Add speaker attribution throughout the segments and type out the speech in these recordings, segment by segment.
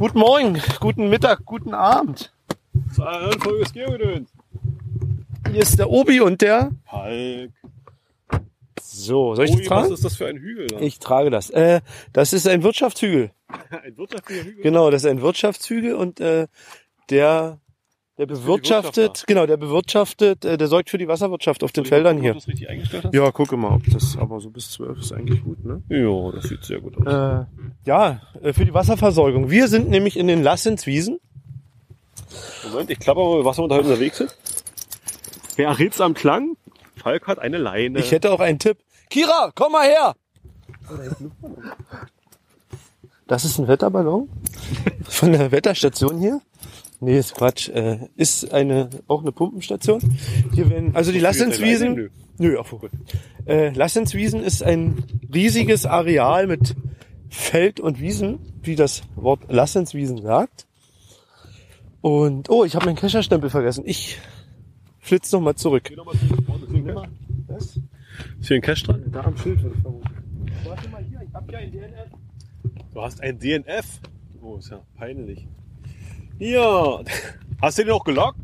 Speaker 1: Guten Morgen, guten Mittag, guten Abend.
Speaker 2: Folge des.
Speaker 1: Hier ist der Obi und der.
Speaker 2: Hulk.
Speaker 1: So, soll ich
Speaker 2: Ui,
Speaker 1: das
Speaker 2: was
Speaker 1: tragen?
Speaker 2: ist das für ein Hügel da?
Speaker 1: Ich trage das. Äh, das ist ein Wirtschaftshügel.
Speaker 2: ein wirtschaftlicher Hügel?
Speaker 1: Genau, das ist ein Wirtschaftshügel und äh, der der bewirtschaftet,
Speaker 2: Wirtschaft
Speaker 1: genau, der bewirtschaftet, äh, der sorgt für die Wasserwirtschaft auf den
Speaker 2: Soll ich
Speaker 1: Feldern hier.
Speaker 2: Ob du das richtig eingestellt hast?
Speaker 1: Ja, gucke mal, ob das aber so bis zwölf ist eigentlich gut, ne?
Speaker 2: Ja, das sieht sehr gut aus.
Speaker 1: Äh, ja, äh, für die Wasserversorgung. Wir sind nämlich in den Lassenswiesen.
Speaker 2: Moment, ich klapper mal, was wir da unterwegs sind. Wer errät's am Klang? Falk hat eine Leine.
Speaker 1: Ich hätte auch einen Tipp. Kira, komm mal her! Das ist ein Wetterballon von der Wetterstation hier. Nee, ist Quatsch. Äh, ist eine auch eine Pumpenstation. Hier werden also die Lassenswiesen.
Speaker 2: Nö.
Speaker 1: Nö, ach, gut. Äh, Lassenswiesen ist ein riesiges Areal mit Feld und Wiesen, wie das Wort Lassenswiesen sagt. Und oh, ich habe meinen Kescherstempel vergessen. Ich flitz noch mal zurück.
Speaker 2: Geh noch mal zurück.
Speaker 1: Was?
Speaker 2: Ist hier ein Cash dran?
Speaker 1: Da am Schild vermuten. Warte mal hier, ich hab ja ein DNF.
Speaker 2: Du hast ein DNF. Oh, ist ja peinlich. Ja. Hast du den auch gelockt?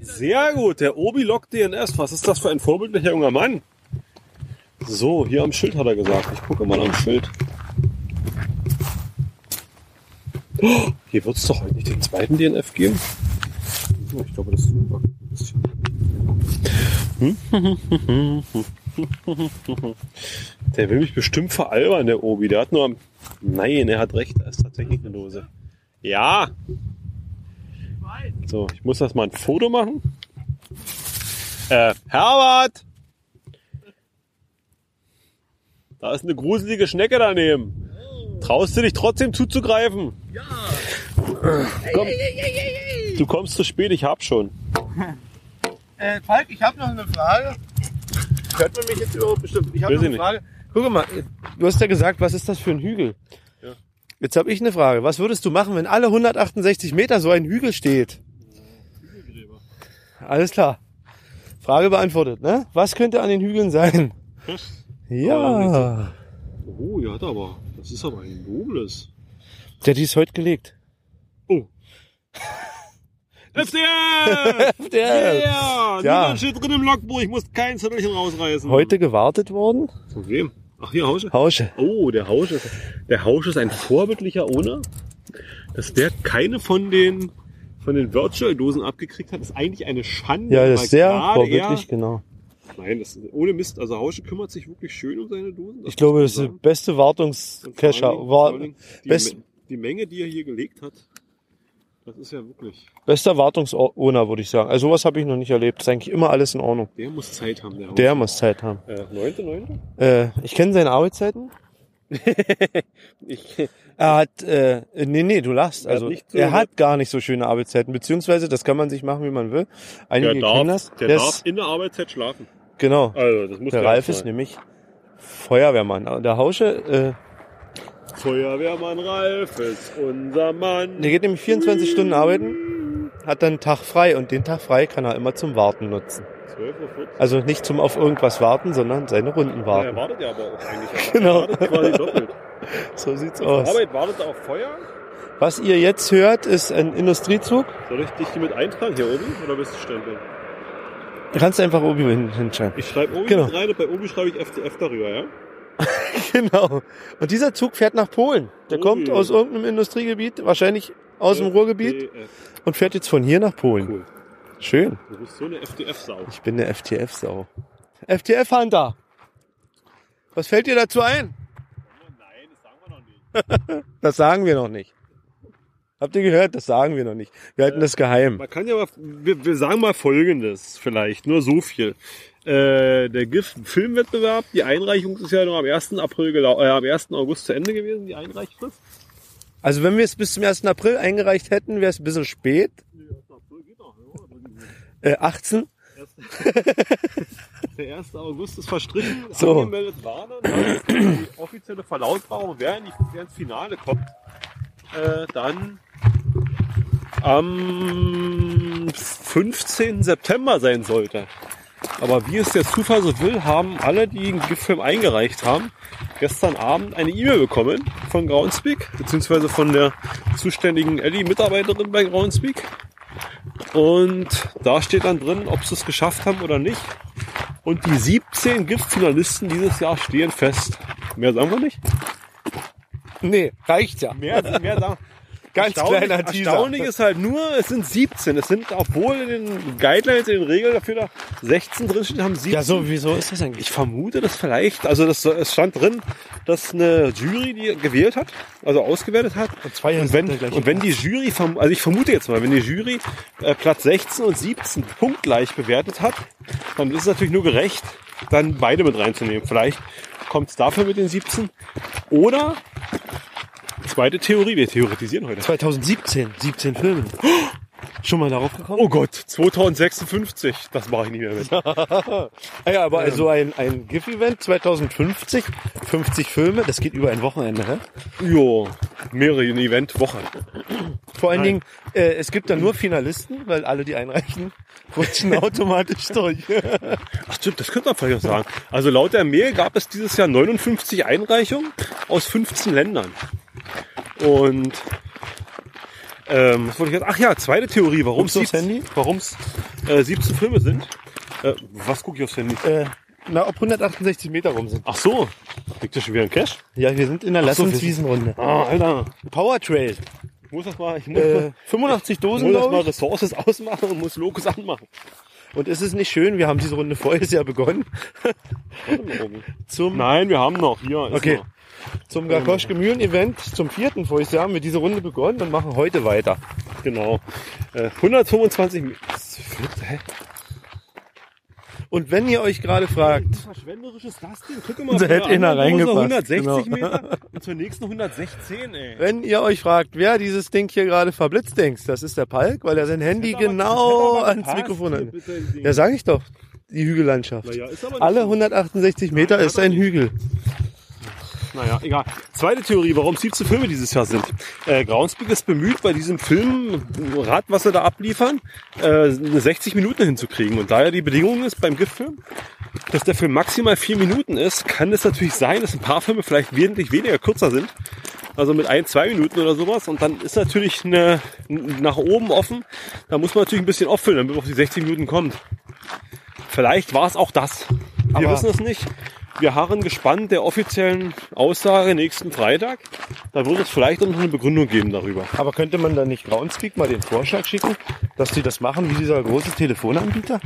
Speaker 2: Sehr gut, der Obi lockt DNS. Was ist das für ein vorbildlicher junger Mann? So, hier am Schild hat er gesagt. Ich gucke mal am Schild. Oh, hier wird es doch heute nicht den zweiten DNF geben. Oh, Ich glaube, das überwackt ein bisschen. Der will mich bestimmt veralbern, der Obi. Der hat nur. Nein, er hat recht. Da ist tatsächlich eine Dose. Ja. So, ich muss das mal ein Foto machen. Äh, Herbert! Da ist eine gruselige Schnecke daneben. Traust du dich trotzdem zuzugreifen? Ja. Komm. Du kommst zu spät, ich hab schon.
Speaker 1: Äh, Falk, ich habe noch eine Frage. Hört man mich jetzt überhaupt bestimmt? Ich habe
Speaker 2: Weiß
Speaker 1: noch eine
Speaker 2: nicht.
Speaker 1: Frage. Guck mal, du hast ja gesagt, was ist das für ein Hügel? Jetzt habe ich eine Frage. Was würdest du machen, wenn alle 168 Meter so ein Hügel steht? Alles klar. Frage beantwortet, ne? Was könnte an den Hügeln sein? Ja.
Speaker 2: Oh, ja, aber. Das ist aber ein nobles.
Speaker 1: Der die ist heute gelegt.
Speaker 2: Oh. FDF!
Speaker 1: Der
Speaker 2: Yeah!
Speaker 1: Ja.
Speaker 2: Niemand steht drin im Logbuch, ich muss kein Zettelchen rausreißen.
Speaker 1: heute gewartet worden.
Speaker 2: Von wem? Ach, hier Hausche.
Speaker 1: Hausche.
Speaker 2: Oh, der Hausch ist, der Hausch ist ein vorbildlicher Owner. Dass der keine von den, von den Virtual-Dosen abgekriegt hat, ist eigentlich eine Schande.
Speaker 1: Ja, das ist sehr vorbildlich, genau.
Speaker 2: Nein, das ist ohne Mist. Also Hausche kümmert sich wirklich schön um seine Dosen.
Speaker 1: Ich glaube, das ist
Speaker 2: sagen.
Speaker 1: beste Wartungscacher. War,
Speaker 2: die,
Speaker 1: best-
Speaker 2: die Menge, die er hier gelegt hat, das ist ja wirklich,
Speaker 1: bester Wartungsowner, würde ich sagen. Also sowas habe ich noch nicht erlebt. Ist eigentlich immer alles in Ordnung.
Speaker 2: der muss Zeit haben, der.
Speaker 1: Der muss Zeit haben.
Speaker 2: Äh, neunte, neunte?
Speaker 1: Äh, ich kenne seine Arbeitszeiten.
Speaker 2: Ich,
Speaker 1: Er hat, äh, nee, nee, du lachst.
Speaker 2: Er hat
Speaker 1: Also
Speaker 2: nicht so-
Speaker 1: er hat gar nicht so schöne Arbeitszeiten, beziehungsweise das kann man sich machen, wie man will. Einige
Speaker 2: der darf,
Speaker 1: das.
Speaker 2: der
Speaker 1: Der
Speaker 2: darf
Speaker 1: ist-
Speaker 2: in der Arbeitszeit schlafen.
Speaker 1: genau.
Speaker 2: Also, das muss
Speaker 1: Der
Speaker 2: der
Speaker 1: Ralf ist nämlich Feuerwehrmann. Der Hausche,
Speaker 2: Feuerwehrmann Ralf ist unser Mann.
Speaker 1: der geht nämlich 24 Stunden arbeiten, hat dann einen Tag frei und den Tag frei kann er immer zum Warten nutzen.
Speaker 2: 12.40 Uhr.
Speaker 1: Also nicht zum auf irgendwas warten, sondern seine Runden
Speaker 2: Ja, er
Speaker 1: warten.
Speaker 2: wartet ja aber auch eigentlich.
Speaker 1: Genau.
Speaker 2: Er wartet quasi doppelt.
Speaker 1: So sieht's aus.
Speaker 2: Arbeit wartet auf Feuer.
Speaker 1: Was ihr jetzt hört, ist ein Industriezug.
Speaker 2: Soll ich dich hier mit eintragen hier oben oder bist du stempeln?
Speaker 1: Du kannst einfach oben hin, hinschreiben.
Speaker 2: Ich schreibe Obi
Speaker 1: Genau.
Speaker 2: mit rein und bei Obi schreibe ich FDF darüber, ja?
Speaker 1: Genau. Und dieser Zug fährt nach Polen. Der
Speaker 2: Ui.
Speaker 1: kommt aus irgendeinem Industriegebiet, wahrscheinlich aus dem Ruhrgebiet
Speaker 2: FDF.
Speaker 1: und fährt jetzt von hier nach Polen.
Speaker 2: Cool.
Speaker 1: Schön.
Speaker 2: Du bist so eine FDF-Sau.
Speaker 1: Ich bin der FTF-Sau. FTF-Hunter. Was fällt dir dazu ein?
Speaker 2: Nein, das sagen wir noch nicht.
Speaker 1: Das sagen wir noch nicht. Habt ihr gehört? Das sagen wir noch nicht. Wir halten das geheim.
Speaker 2: Man kann ja mal, wir, wir sagen mal Folgendes vielleicht, nur so viel. Äh, der GIF-Filmwettbewerb, die Einreichung ist ja noch am 1. April, äh, am 1. August zu Ende gewesen, die Einreichfrist.
Speaker 1: Also wenn wir es bis zum 1. April eingereicht hätten, wäre es ein bisschen spät.
Speaker 2: Nee, 1. April geht noch, ja.
Speaker 1: Äh, 18.
Speaker 2: Der 1. August ist verstrichen,
Speaker 1: So.
Speaker 2: angemeldet waren die offizielle Verlautbarung, wer, wer ins Finale kommt, äh, dann am 15. September sein sollte. Aber wie es der Zufall so will, haben alle, die einen GIF-Film eingereicht haben, gestern Abend eine E-Mail bekommen von Groundspeak, beziehungsweise von der zuständigen Ellie-Mitarbeiterin bei Groundspeak. Und da steht dann drin, ob sie es geschafft haben oder nicht. Und die 17 GIF-Finalisten dieses Jahr stehen fest. Mehr sagen wir nicht?
Speaker 1: Nee, reicht ja.
Speaker 2: Mehr, mehr sagen
Speaker 1: Ganz kleiner Teaser.
Speaker 2: Erstaunlich ist halt nur, es sind 17. Es sind, obwohl in den Guidelines, in den Regeln dafür da 16 drinstehen, haben 17.
Speaker 1: Ja, so, wieso ist das eigentlich?
Speaker 2: Ich vermute das vielleicht, also das, es stand drin, dass eine Jury die gewählt hat, also ausgewertet hat.
Speaker 1: Und zwei
Speaker 2: und wenn, und wenn die Jury, also ich vermute jetzt mal, wenn die Jury äh, Platz 16 und 17 punktgleich bewertet hat, dann ist es natürlich nur gerecht, dann beide mit reinzunehmen. Vielleicht kommt es dafür mit den 17. Oder zweite Theorie, wir theoretisieren heute.
Speaker 1: 2017, 17 Filme. Schon mal darauf gekommen?
Speaker 2: Oh Gott, 2056, das mache ich nicht mehr mit.
Speaker 1: Ah ja, aber also ein, ein GIF-Event 2050, 50 Filme, das geht über ein Wochenende. Hä?
Speaker 2: Jo, mehrere Event-Wochen.
Speaker 1: Vor allen
Speaker 2: Nein.
Speaker 1: Dingen, äh, es gibt dann nur Finalisten, weil alle, die einreichen, rutschen automatisch durch.
Speaker 2: Ach stimmt, das könnte man vielleicht auch sagen. Also laut der Mail gab es dieses Jahr 59 Einreichungen aus 15 Ländern. Und ähm, was wollte ich jetzt? Ach ja, zweite Theorie, warum
Speaker 1: aufs Handy?
Speaker 2: warum es äh, 17 Filme sind. Äh, was gucke ich aufs Handy?
Speaker 1: äh, na, ob 168 Meter rum sind.
Speaker 2: Ach so, liegt da schon wieder ein Cash?
Speaker 1: Ja, wir sind in der
Speaker 2: so, wir sind-
Speaker 1: Lassenswiesenrunde.
Speaker 2: Ah, Alter.
Speaker 1: Power Trail.
Speaker 2: Ich muss das mal, ich muss,
Speaker 1: Äh,
Speaker 2: mal,
Speaker 1: 85
Speaker 2: ich
Speaker 1: Dosen,
Speaker 2: muss das mal
Speaker 1: ich.
Speaker 2: Ressources ausmachen und muss Locus anmachen.
Speaker 1: Und ist es nicht schön, wir haben diese Runde voriges Jahr begonnen,
Speaker 2: Warte mal oben.
Speaker 1: zum,
Speaker 2: Nein, wir haben noch. Hier ist
Speaker 1: Okay.
Speaker 2: noch.
Speaker 1: Zum Gakoschke Mühlen Event, zum vierten voriges Jahr haben wir diese Runde begonnen und machen heute weiter.
Speaker 2: Genau. Äh, 125 Mi- Hä?
Speaker 1: Und wenn ihr euch gerade fragt,
Speaker 2: Wie verschwenderisch ist das denn? Guck mal,
Speaker 1: hätte einer reingepasst,
Speaker 2: 160
Speaker 1: genau.
Speaker 2: Meter und zur nächsten 116, ey.
Speaker 1: wenn ihr euch fragt, wer dieses Ding hier gerade verblitzt denkt, das ist der Palk, weil er sein Handy
Speaker 2: Hätte aber-
Speaker 1: genau
Speaker 2: aber
Speaker 1: ans Mikrofon hat. Ja, sag ich doch. Die Hügellandschaft.
Speaker 2: Nicht
Speaker 1: Alle
Speaker 2: so.
Speaker 1: 168 Meter
Speaker 2: Nein,
Speaker 1: ist ein Hügel.
Speaker 2: Naja, egal. Zweite Theorie, warum es 17 Filme dieses Jahr sind. Äh, Groundspeak ist bemüht, bei diesem Film, Rad, was sie da abliefern, äh, eine 60 Minuten hinzukriegen. Und da ja die Bedingung ist beim GIF-Film, dass der Film maximal vier Minuten ist, kann es natürlich sein, dass ein paar Filme vielleicht wesentlich weniger kürzer sind. Also mit ein, zwei Minuten oder sowas. Und dann ist natürlich eine, nach oben offen. Da muss man natürlich ein bisschen auffüllen, damit man auf die 60 Minuten kommt. Vielleicht war es auch das. Wir
Speaker 1: Aber-
Speaker 2: wissen es nicht. Wir harren gespannt der offiziellen Aussage nächsten Freitag. Da wird es vielleicht noch eine Begründung geben darüber.
Speaker 1: Aber könnte man da nicht Groundspeak mal den Vorschlag schicken, dass die das machen wie dieser große Telefonanbieter?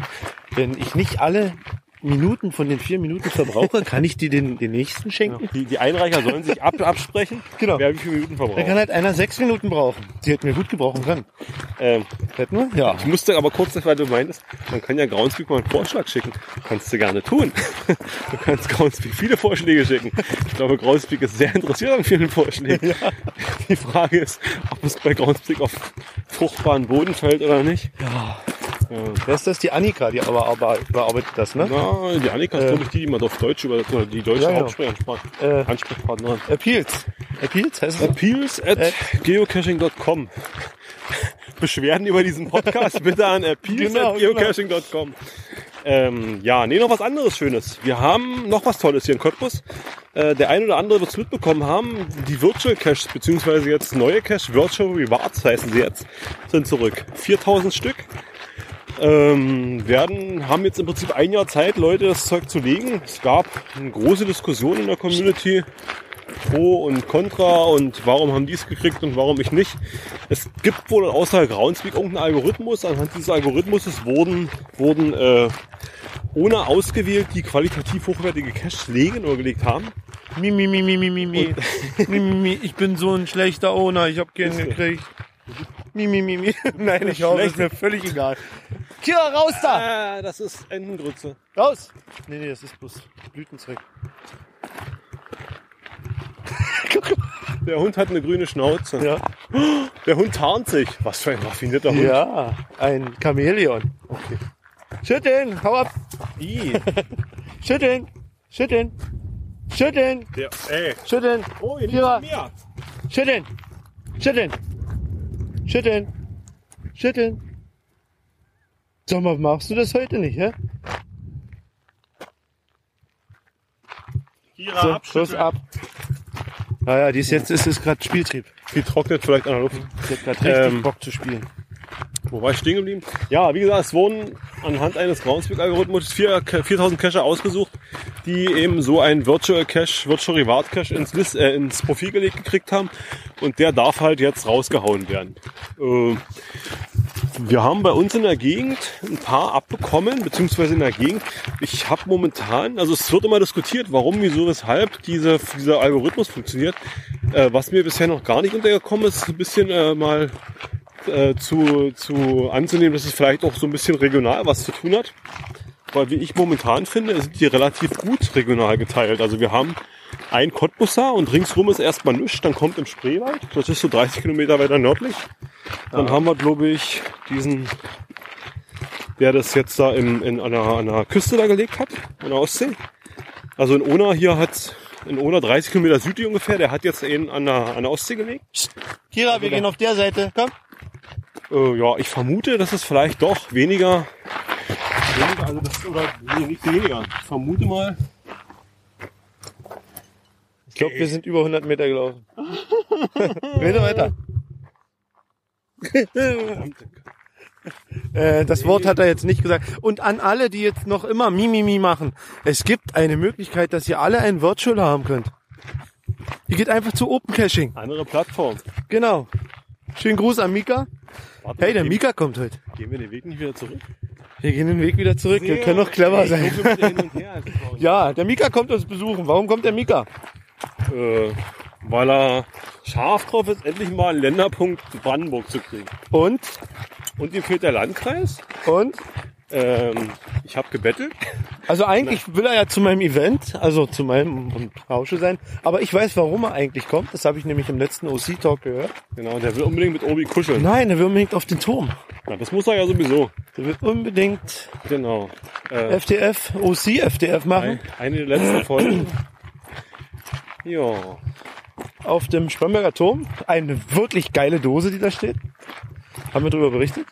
Speaker 1: Wenn ich nicht alle Minuten von den vier Minuten verbrauche, kann ich die den, den nächsten schenken?
Speaker 2: Die, die Einreicher sollen sich ab, absprechen,
Speaker 1: Genau.
Speaker 2: wer wie viele Minuten
Speaker 1: Da kann
Speaker 2: verbraucht.
Speaker 1: halt einer sechs Minuten brauchen. Die hätten wir gut gebrauchen können.
Speaker 2: Ähm,
Speaker 1: Hätten wir? Ja.
Speaker 2: ich musste aber kurz, weil du meintest, man kann ja Groundspeak mal einen Vorschlag schicken. Kannst du gerne tun. Du kannst Groundspeak viele Vorschläge schicken. Ich glaube, Groundspeak ist sehr interessiert an vielen Vorschlägen. Die Frage ist, ob es bei Groundspeak auf fruchtbaren Boden fällt oder nicht.
Speaker 1: ja. Wer ist das? Die Annika, die aber, aber überarbeitet das, ne?
Speaker 2: Na, die Annika ist,
Speaker 1: Äh.
Speaker 2: glaube ich, die, die man auf Deutsch oder die deutsche
Speaker 1: Ja, ja.
Speaker 2: Hauptsprechersprache.
Speaker 1: Äh.
Speaker 2: Ansprechpartnerin.
Speaker 1: Appeals. Appeals heißt es?
Speaker 2: Appeals at geocaching.com. Beschwerden über diesen Podcast bitte an appeals
Speaker 1: Genau,
Speaker 2: at geocaching.com. Ähm, ja, nee, noch was anderes Schönes. Wir haben noch was Tolles hier in Cottbus. Äh, der ein oder andere wird es mitbekommen haben. Die Virtual Caches, beziehungsweise jetzt neue Cache, Virtual Rewards heißen sie jetzt, sind zurück. 4000 Stück. Ähm, werden, haben jetzt im Prinzip ein Jahr Zeit, Leute das Zeug zu legen. Es gab eine große Diskussion in der Community. Pro und Contra und warum haben die es gekriegt und warum ich nicht. Es gibt wohl außer Groundspeak irgendeinen Algorithmus. Anhand dieses Algorithmuses wurden, wurden äh, ohne ausgewählt, die qualitativ hochwertige Caches legen oder gelegt haben.
Speaker 1: Mi, mi, mi, mi, mi, mi, mi. mi, mi. Ich bin so ein schlechter Owner, ich hab keinen gekriegt. Mi, mi. Nein, ich hau, ist mir völlig egal. Kira, raus da!
Speaker 2: Ah, das ist Entengrütze.
Speaker 1: Raus! Nee, nee, das ist bloß Blütenzeug.
Speaker 2: Der Hund hat eine grüne Schnauze.
Speaker 1: Ja.
Speaker 2: Der Hund tarnt sich. Was für ein raffinierter Hund.
Speaker 1: Ja, ein Chamäleon.
Speaker 2: Okay.
Speaker 1: Schütteln, hau ab!
Speaker 2: I.
Speaker 1: Schütteln! Schütteln! Schütteln!
Speaker 2: Der, ey.
Speaker 1: Schütteln!
Speaker 2: Oh, ihr mehr.
Speaker 1: Schütteln! Schütteln! Schütteln! Schütteln! Sag mal, machst du das heute nicht, hä?
Speaker 2: Kira,
Speaker 1: So. Schluss ab. Naja, die ist jetzt ist es gerade Spieltrieb.
Speaker 2: Die trocknet vielleicht an der Luft.
Speaker 1: Die hat gerade richtig
Speaker 2: Ähm,
Speaker 1: Bock zu spielen.
Speaker 2: Wo war ich stehen geblieben? Ja, wie gesagt, es wurden anhand eines Groundspeak-Algorithmus vier- 4000 Cacher ausgesucht, die eben so ein Virtual Cache, Virtual Reward Cache ins, List, äh, ins Profil gelegt gekriegt haben. Und der darf halt jetzt rausgehauen werden. Äh, wir haben bei uns in der Gegend ein paar abbekommen, beziehungsweise in der Gegend. Ich habe momentan, also es wird immer diskutiert, warum, wieso, weshalb diese, dieser Algorithmus funktioniert. Äh, was mir bisher noch gar nicht untergekommen ist, ist ein bisschen äh, mal äh, zu, zu anzunehmen, dass es vielleicht auch so ein bisschen regional was zu tun hat. Weil wie ich momentan finde, sind die relativ gut regional geteilt. Also wir haben ein Cottbusser und ringsrum ist erstmal nichts, dann kommt im Spreewald, das ist so 30 Kilometer weiter nördlich. Dann haben wir, glaube ich, diesen, der das jetzt da in, in an, der, an der Küste da gelegt hat, an der Ostsee. Also in Ona hier hat, in Ona 30 Kilometer südlich ungefähr, der hat jetzt einen an der, an der Ostsee gelegt.
Speaker 1: Kira, wir gehen auf der Seite. Komm.
Speaker 2: Äh, ja, ich vermute, dass es vielleicht doch weniger, weniger also das, oder nee, nicht weniger. Ich vermute mal.
Speaker 1: Ich glaube, wir sind über 100 Meter gelaufen. Rede weiter. Äh, das Wort hat er jetzt nicht gesagt. Und an alle, die jetzt noch immer Mimimi machen, es gibt eine Möglichkeit, dass ihr alle einen Virtual haben könnt. Ihr geht einfach zu Open Caching.
Speaker 2: Andere Plattform.
Speaker 1: Genau. Schönen Gruß an Mika.
Speaker 2: Warte
Speaker 1: Hey, der
Speaker 2: gehen-
Speaker 1: Mika kommt heute.
Speaker 2: Gehen wir den Weg nicht wieder zurück?
Speaker 1: Wir gehen den Weg wieder zurück. Wir können doch clever
Speaker 2: Ey,
Speaker 1: sein.
Speaker 2: her.
Speaker 1: Ja, der Mika kommt uns besuchen. Warum kommt der Mika?
Speaker 2: äh, weil er scharf drauf ist, endlich mal einen Länderpunkt Brandenburg zu kriegen.
Speaker 1: Und?
Speaker 2: Und ihm fehlt der Landkreis.
Speaker 1: Und?
Speaker 2: Ähm, ich habe gebettelt.
Speaker 1: Also eigentlich will er ja zu meinem Event, also zu meinem Rausche sein. Aber ich weiß, warum er eigentlich kommt. Das habe ich nämlich im letzten OC-Talk gehört.
Speaker 2: Genau, der will unbedingt mit Obi kuscheln.
Speaker 1: Nein, er will unbedingt auf den Turm.
Speaker 2: Na, das muss er ja sowieso.
Speaker 1: Er will unbedingt
Speaker 2: Genau. Äh,
Speaker 1: FTF, OC, FTF machen.
Speaker 2: ein- eine der letzten Folgen. Ja.
Speaker 1: Auf dem Spremberger Turm. Eine wirklich geile Dose, die da steht. Haben wir darüber berichtet.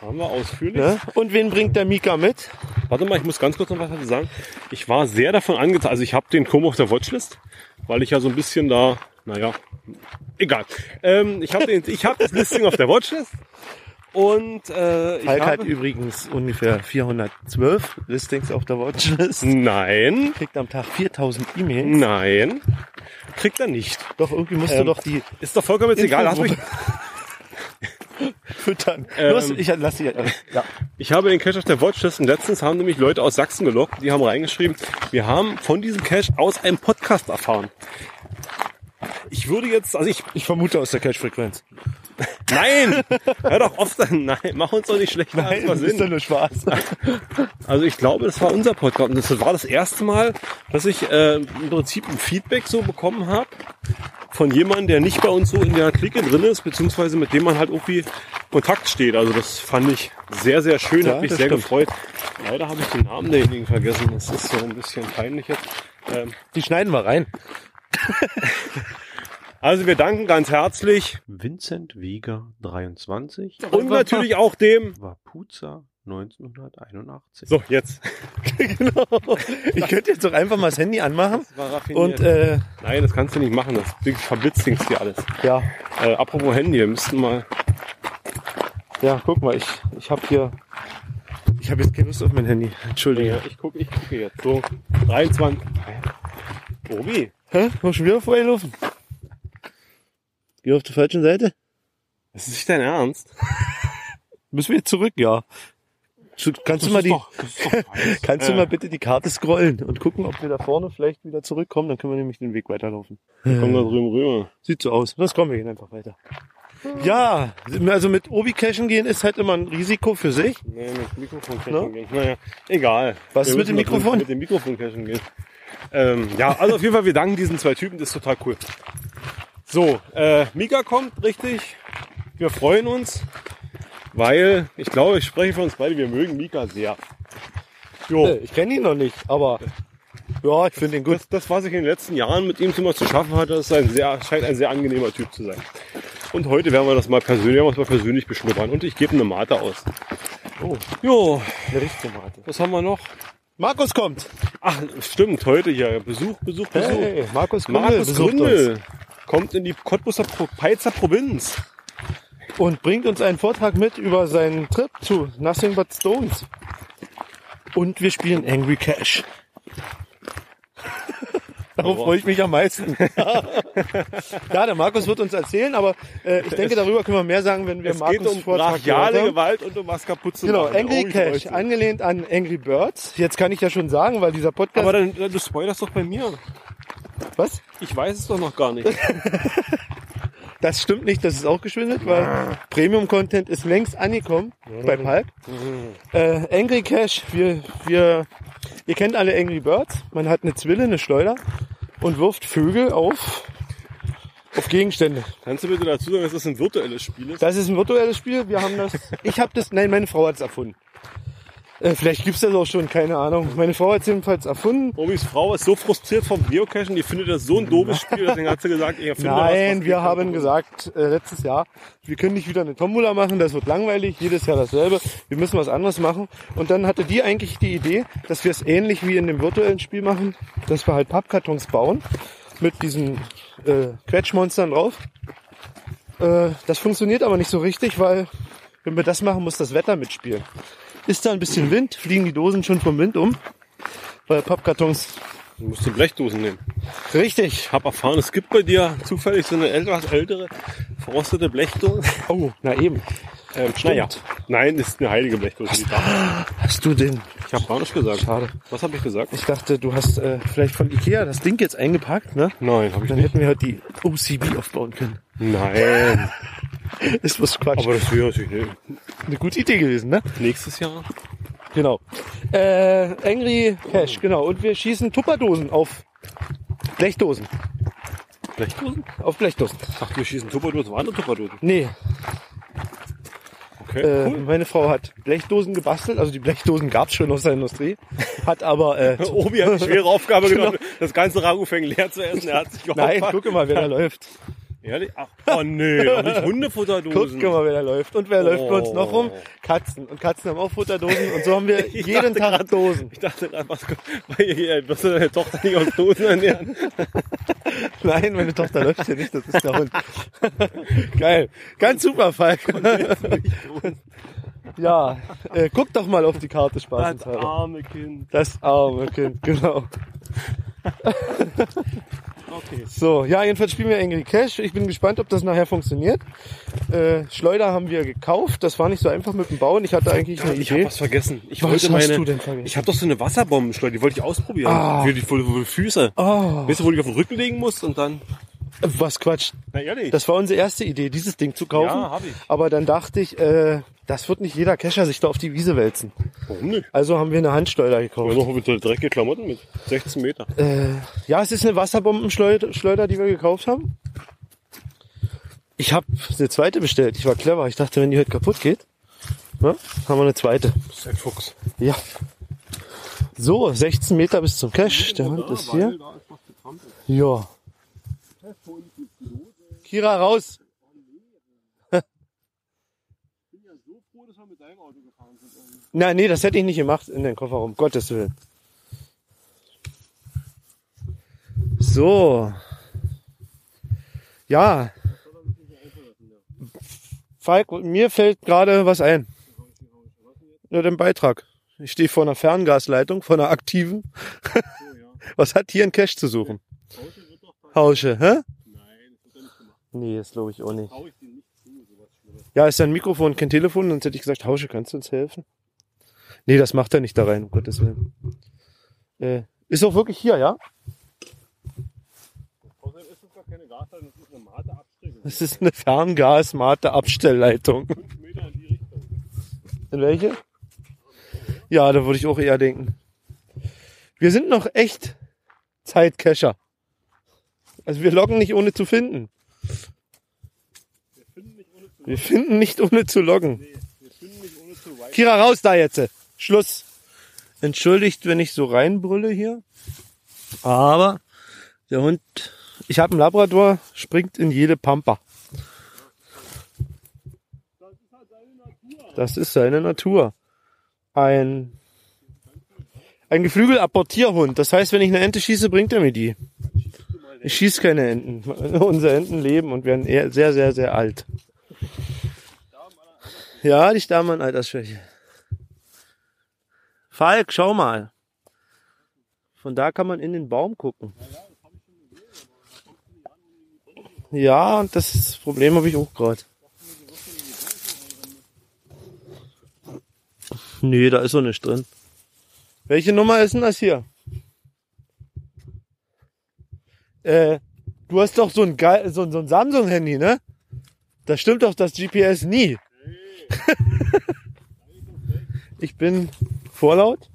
Speaker 2: Haben wir ausführlich.
Speaker 1: Ne? Und wen bringt der Mika mit?
Speaker 2: Warte mal, ich muss ganz kurz noch was dazu sagen. Ich war sehr davon angetan. Also ich habe den Kom auf der Watchlist, weil ich ja so ein bisschen da, naja, egal. Ähm, ich habe ich hab das Listing auf der Watchlist. Und äh, ich
Speaker 1: Falk hat
Speaker 2: habe,
Speaker 1: übrigens ungefähr 412 Listings auf der Watchlist.
Speaker 2: nein,
Speaker 1: Kriegt am Tag 4000 E-Mails.
Speaker 2: nein, kriegt er nicht.
Speaker 1: Doch, irgendwie musst du
Speaker 2: Ähm,
Speaker 1: doch die
Speaker 2: Ist doch vollkommen jetzt egal. Lass mich,
Speaker 1: füttern.
Speaker 2: Ähm,
Speaker 1: Los, ich lass die. Ja.
Speaker 2: Ich habe den Cache auf der Watchlist und letztens haben nämlich Leute aus Sachsen gelockt, die haben reingeschrieben, wir haben von diesem Cache aus einem Podcast erfahren. Ich würde jetzt, also ich,
Speaker 1: Ich vermute aus der Cache-Frequenz.
Speaker 2: Nein, hör doch auf, nein, mach uns doch nicht schlechter als wir
Speaker 1: das ist doch nur Spaß.
Speaker 2: Also ich glaube, das war unser Podcast und das war das erste Mal, dass ich äh, im Prinzip ein Feedback so bekommen habe von jemandem, der nicht bei uns so in der Clique drin ist, beziehungsweise mit dem man halt irgendwie Kontakt steht. Also das fand ich sehr, sehr schön,
Speaker 1: Ja,
Speaker 2: hat mich sehr
Speaker 1: stimmt.
Speaker 2: gefreut. Leider habe ich den Namen derjenigen vergessen. Das ist so ein bisschen peinlich jetzt. Ähm,
Speaker 1: Die schneiden wir rein.
Speaker 2: also wir danken ganz herzlich
Speaker 3: Vincent Weger 23,
Speaker 2: und natürlich auch dem.
Speaker 3: Wapuza 1981.
Speaker 2: So, jetzt.
Speaker 1: genau. Ich könnte jetzt doch einfach mal das Handy anmachen.
Speaker 2: War raffiniert.
Speaker 1: Und äh,
Speaker 2: Nein, das kannst du nicht machen. Das verblitzt Dings hier alles.
Speaker 1: ja,
Speaker 2: Äh, apropos Handy, wir müssten mal.
Speaker 1: ja, guck mal, ich, ich habe hier. Ich habe jetzt keine Lust auf mein Handy. Entschuldige.
Speaker 2: Ja, ich gucke ich gucke jetzt. So, 23. Obi,
Speaker 1: Hä? War schon wieder vorbeigelaufen? Geh auf der falschen Seite?
Speaker 2: das ist nicht dein Ernst?
Speaker 1: Müssen wir jetzt zurück? Ja. Kannst du
Speaker 2: Das
Speaker 1: mal
Speaker 2: ist
Speaker 1: die,
Speaker 2: doch-
Speaker 1: kannst du
Speaker 2: Äh,
Speaker 1: mal bitte die Karte scrollen und gucken, ob wir da vorne vielleicht wieder zurückkommen? Dann können wir nämlich den Weg weiterlaufen.
Speaker 2: Komm da drüben rüber.
Speaker 1: Sieht so aus. Das kommen wir gehen einfach weiter. Ja, also mit Obi cashen gehen ist halt immer ein Risiko für sich.
Speaker 2: Nee, mit Mikrofon cashen
Speaker 1: Ne?
Speaker 2: gehen. Naja, egal.
Speaker 1: Was ist
Speaker 2: Wir
Speaker 1: mit dem Mikrofon?
Speaker 2: Mit dem Mikrofon cashen gehen. Ähm, ja, also auf jeden Fall, wir danken diesen zwei Typen, das ist total cool. So, äh, Mika kommt, richtig. Wir freuen uns, weil ich glaube, ich spreche für uns beide, wir mögen Mika sehr. Jo,
Speaker 1: Ich kenne ihn noch nicht, aber ja, ich finde ihn gut.
Speaker 2: das, das, was ich in den letzten Jahren mit ihm immer zu schaffen hatte, ist ein sehr, scheint ein sehr angenehmer Typ zu sein. Und heute werden wir das mal persönlich, werden wir es mal persönlich beschnuppern und ich gebe eine Mate aus.
Speaker 1: Oh,
Speaker 2: Jo,
Speaker 1: eine richtige Mate.
Speaker 2: was haben wir noch?
Speaker 1: Markus kommt.
Speaker 2: Ach, stimmt, heute hier. Besuch, Besuch, Besuch.
Speaker 1: Hey, Markus Gründel
Speaker 2: Markus
Speaker 1: besucht
Speaker 2: Gründel kommt in die Cottbuser Pro Peitzer Provinz.
Speaker 1: und bringt uns einen Vortrag mit über seinen Trip zu Nothing But Stones. Und wir spielen Angry Cash. Darauf freue ich mich am meisten. ja, der Markus wird uns erzählen, aber äh, ich denke, darüber können wir mehr sagen, wenn wir
Speaker 2: Es
Speaker 1: Markus
Speaker 2: geht um
Speaker 1: Vortrag
Speaker 2: brachiale. Gewalt und um zu
Speaker 1: Genau,
Speaker 2: machen.
Speaker 1: Angry
Speaker 2: Oh,
Speaker 1: Cash, angelehnt an Angry Birds. Jetzt kann ich ja schon sagen, weil dieser Podcast...
Speaker 2: Aber dann, dann du spoilerst doch bei mir.
Speaker 1: Was?
Speaker 2: Ich weiß es doch noch gar nicht.
Speaker 1: Das stimmt nicht, das ist auch geschwindet, weil Premium-Content ist längst angekommen bei Palk. Äh, Angry Cash, wir, wir, ihr kennt alle Angry Birds. Man hat eine Zwille, eine Schleuder und wirft Vögel auf, auf Gegenstände.
Speaker 2: Kannst du bitte dazu sagen, dass das ein virtuelles Spiel ist?
Speaker 1: Das ist ein virtuelles Spiel. Wir haben das, ich habe das, nein, meine Frau hat es erfunden. Äh, vielleicht gibt's das auch schon, keine Ahnung. Meine Frau hat es jedenfalls erfunden.
Speaker 2: Omis Frau ist so frustriert vom Geocachen, die findet das so ein doofes Spiel, deswegen hat sie gesagt, ich erfinde was,
Speaker 1: Nein,
Speaker 2: was
Speaker 1: wir
Speaker 2: geht
Speaker 1: haben gesagt, äh, letztes Jahr, wir können nicht wieder eine Tombola machen, das wird langweilig, jedes Jahr dasselbe, wir müssen was anderes machen. Und dann hatte die eigentlich die Idee, dass wir es ähnlich wie in dem virtuellen Spiel machen, dass wir halt Pappkartons bauen mit diesen äh, Quetschmonstern drauf. Äh, das funktioniert aber nicht so richtig, weil wenn wir das machen, muss das Wetter mitspielen. Ist da ein bisschen Wind, fliegen die Dosen schon vom Wind um, weil Pappkartons
Speaker 2: Du musst die Blechdosen nehmen.
Speaker 1: richtig.
Speaker 2: Ich habe erfahren, es gibt bei dir zufällig so eine etwas ältere, verrostete Blechdose.
Speaker 1: Oh, na eben.
Speaker 2: Ähm, naja, nein, ist eine heilige Blechdose. Darf.
Speaker 1: Hast du den
Speaker 2: Ich habe gar nicht gesagt.
Speaker 1: Schade.
Speaker 2: Was habe ich gesagt?
Speaker 1: Ich dachte, du hast äh, vielleicht von Ikea das Ding jetzt eingepackt, ne?
Speaker 2: Nein, habe ich
Speaker 1: Dann
Speaker 2: nicht.
Speaker 1: hätten wir halt die OCB aufbauen können.
Speaker 2: Nein,
Speaker 1: Ist was Quatsch.
Speaker 2: aber das wäre natürlich
Speaker 1: eine gute Idee gewesen, ne?
Speaker 2: nächstes Jahr.
Speaker 1: Genau. Äh, Angry Cash, genau. Und wir schießen Tupperdosen auf Blechdosen.
Speaker 2: Blechdosen?
Speaker 1: Auf Blechdosen.
Speaker 2: Ach, wir schießen Tupperdosen, waren andere Tupperdosen.
Speaker 1: Nee,
Speaker 2: Okay,
Speaker 1: äh,
Speaker 2: cool.
Speaker 1: meine Frau hat Blechdosen gebastelt. Also die Blechdosen gab's schon aus der Industrie. Hat aber... Äh,
Speaker 2: Obi hat die schwere Aufgabe genommen, das ganze Ragufeng leer zu essen. Er hat sich
Speaker 1: Nein,
Speaker 2: geopfert.
Speaker 1: guck mal, wer da läuft.
Speaker 2: Ehrlich? Ach, oh nee, nicht Hundefutterdosen.
Speaker 1: Guck mal, wer da läuft. Und wer läuft bei uns noch rum?
Speaker 2: Oh.
Speaker 1: Katzen. Und Katzen haben auch Futterdosen. Und so haben wir
Speaker 2: Ich
Speaker 1: jeden Tag
Speaker 2: grad-
Speaker 1: Dosen.
Speaker 2: Ich dachte gerade, was weil ihr wirst du deine Tochter nicht aus Dosen ernähren?
Speaker 1: Nein, meine Tochter läuft hier nicht, das ist der Hund. Geil. Ganz super, Falk. ja, äh, guck doch mal auf die Karte,
Speaker 2: Das
Speaker 1: spaßenshalber.
Speaker 2: arme Kind.
Speaker 1: Das arme Kind, genau.
Speaker 2: Okay.
Speaker 1: So, ja, jedenfalls spielen wir Angry Cash. Ich bin gespannt, ob das nachher funktioniert. Äh, Schleuder haben wir gekauft. Das war nicht so einfach mit dem Bauen. Ich hatte eigentlich eine
Speaker 2: Ich habe
Speaker 1: Idee.
Speaker 2: was vergessen. Ich
Speaker 1: Was
Speaker 2: wollte
Speaker 1: hast
Speaker 2: meine,
Speaker 1: du denn vergessen?
Speaker 2: Ich habe doch so eine Wasserbombenschleuder, die wollte ich ausprobieren.
Speaker 1: Ah.
Speaker 2: Für die, für, für die Füße.
Speaker 1: Oh,
Speaker 2: Weißt du, wo du die auf den Rücken legen musst und dann...
Speaker 1: was Quatsch.
Speaker 2: Na ehrlich.
Speaker 1: Das war unsere erste Idee, dieses Ding zu kaufen.
Speaker 2: Ja, hab ich.
Speaker 1: Aber dann dachte ich, äh, das wird nicht jeder Kescher sich da auf die Wiese wälzen.
Speaker 2: Warum nicht?
Speaker 1: Also haben wir eine Handschleuder gekauft.
Speaker 2: Ich noch mit so dreckige Klamotten mit 16 Meter.
Speaker 1: Äh, ja, es ist eine Wasserbombenschleuder, Schleuder, die wir gekauft haben. Ich habe eine zweite bestellt. Ich war clever. Ich dachte, wenn die heute kaputt geht, ne, haben wir eine zweite.
Speaker 2: Das ist ein Fuchs.
Speaker 1: Ja. So, 16 Meter bis zum Cache. Der Hund ist hier. Ja. Kira, raus. Na, nee, das hätte ich nicht gemacht in den Kofferraum. Gottes Willen. So. Ja. Falk, mir fällt gerade was ein. Nur den Beitrag. Ich stehe vor einer Ferngasleitung, vor einer aktiven. Was hat hier ein Cache zu suchen? Hausche, hä? Nee, das glaube ich auch nicht. Ja, ist ja ein Mikrofon, kein Telefon, sonst hätte ich gesagt, Hausche, kannst du uns helfen? Nee, das macht er nicht da rein, um Gottes Willen. Äh, ist auch wirklich hier, ja?
Speaker 2: Das ist eine. Fünf Meter in
Speaker 1: welche? Ja, da würde ich auch eher denken. Wir sind noch echt Zeitcacher. Also wir loggen nicht ohne zu finden. Wir finden nicht ohne zu loggen. Kira, raus da jetzt. Schluss. Entschuldigt, wenn ich so reinbrülle hier. Aber der Hund, ich habe einen Labrador, springt in jede Pampa. Das ist seine Natur. Ein Ein Geflügelapportierhund. Das heißt, wenn ich eine Ente schieße, bringt er mir die. Ich schieße keine Enten. Unsere Enten leben und werden eher sehr, sehr, sehr alt. Ja, die sterben an Altersschwäche. Falk, schau mal. Von da kann man in den Baum gucken. Ja, und das Problem habe ich auch gerade. Nee, da ist so nicht drin. Welche Nummer ist denn das hier? Äh, du hast doch so ein, geil, so, so ein Samsung-Handy, ne? Da stimmt doch das GPS nie. ich bin vorlaut.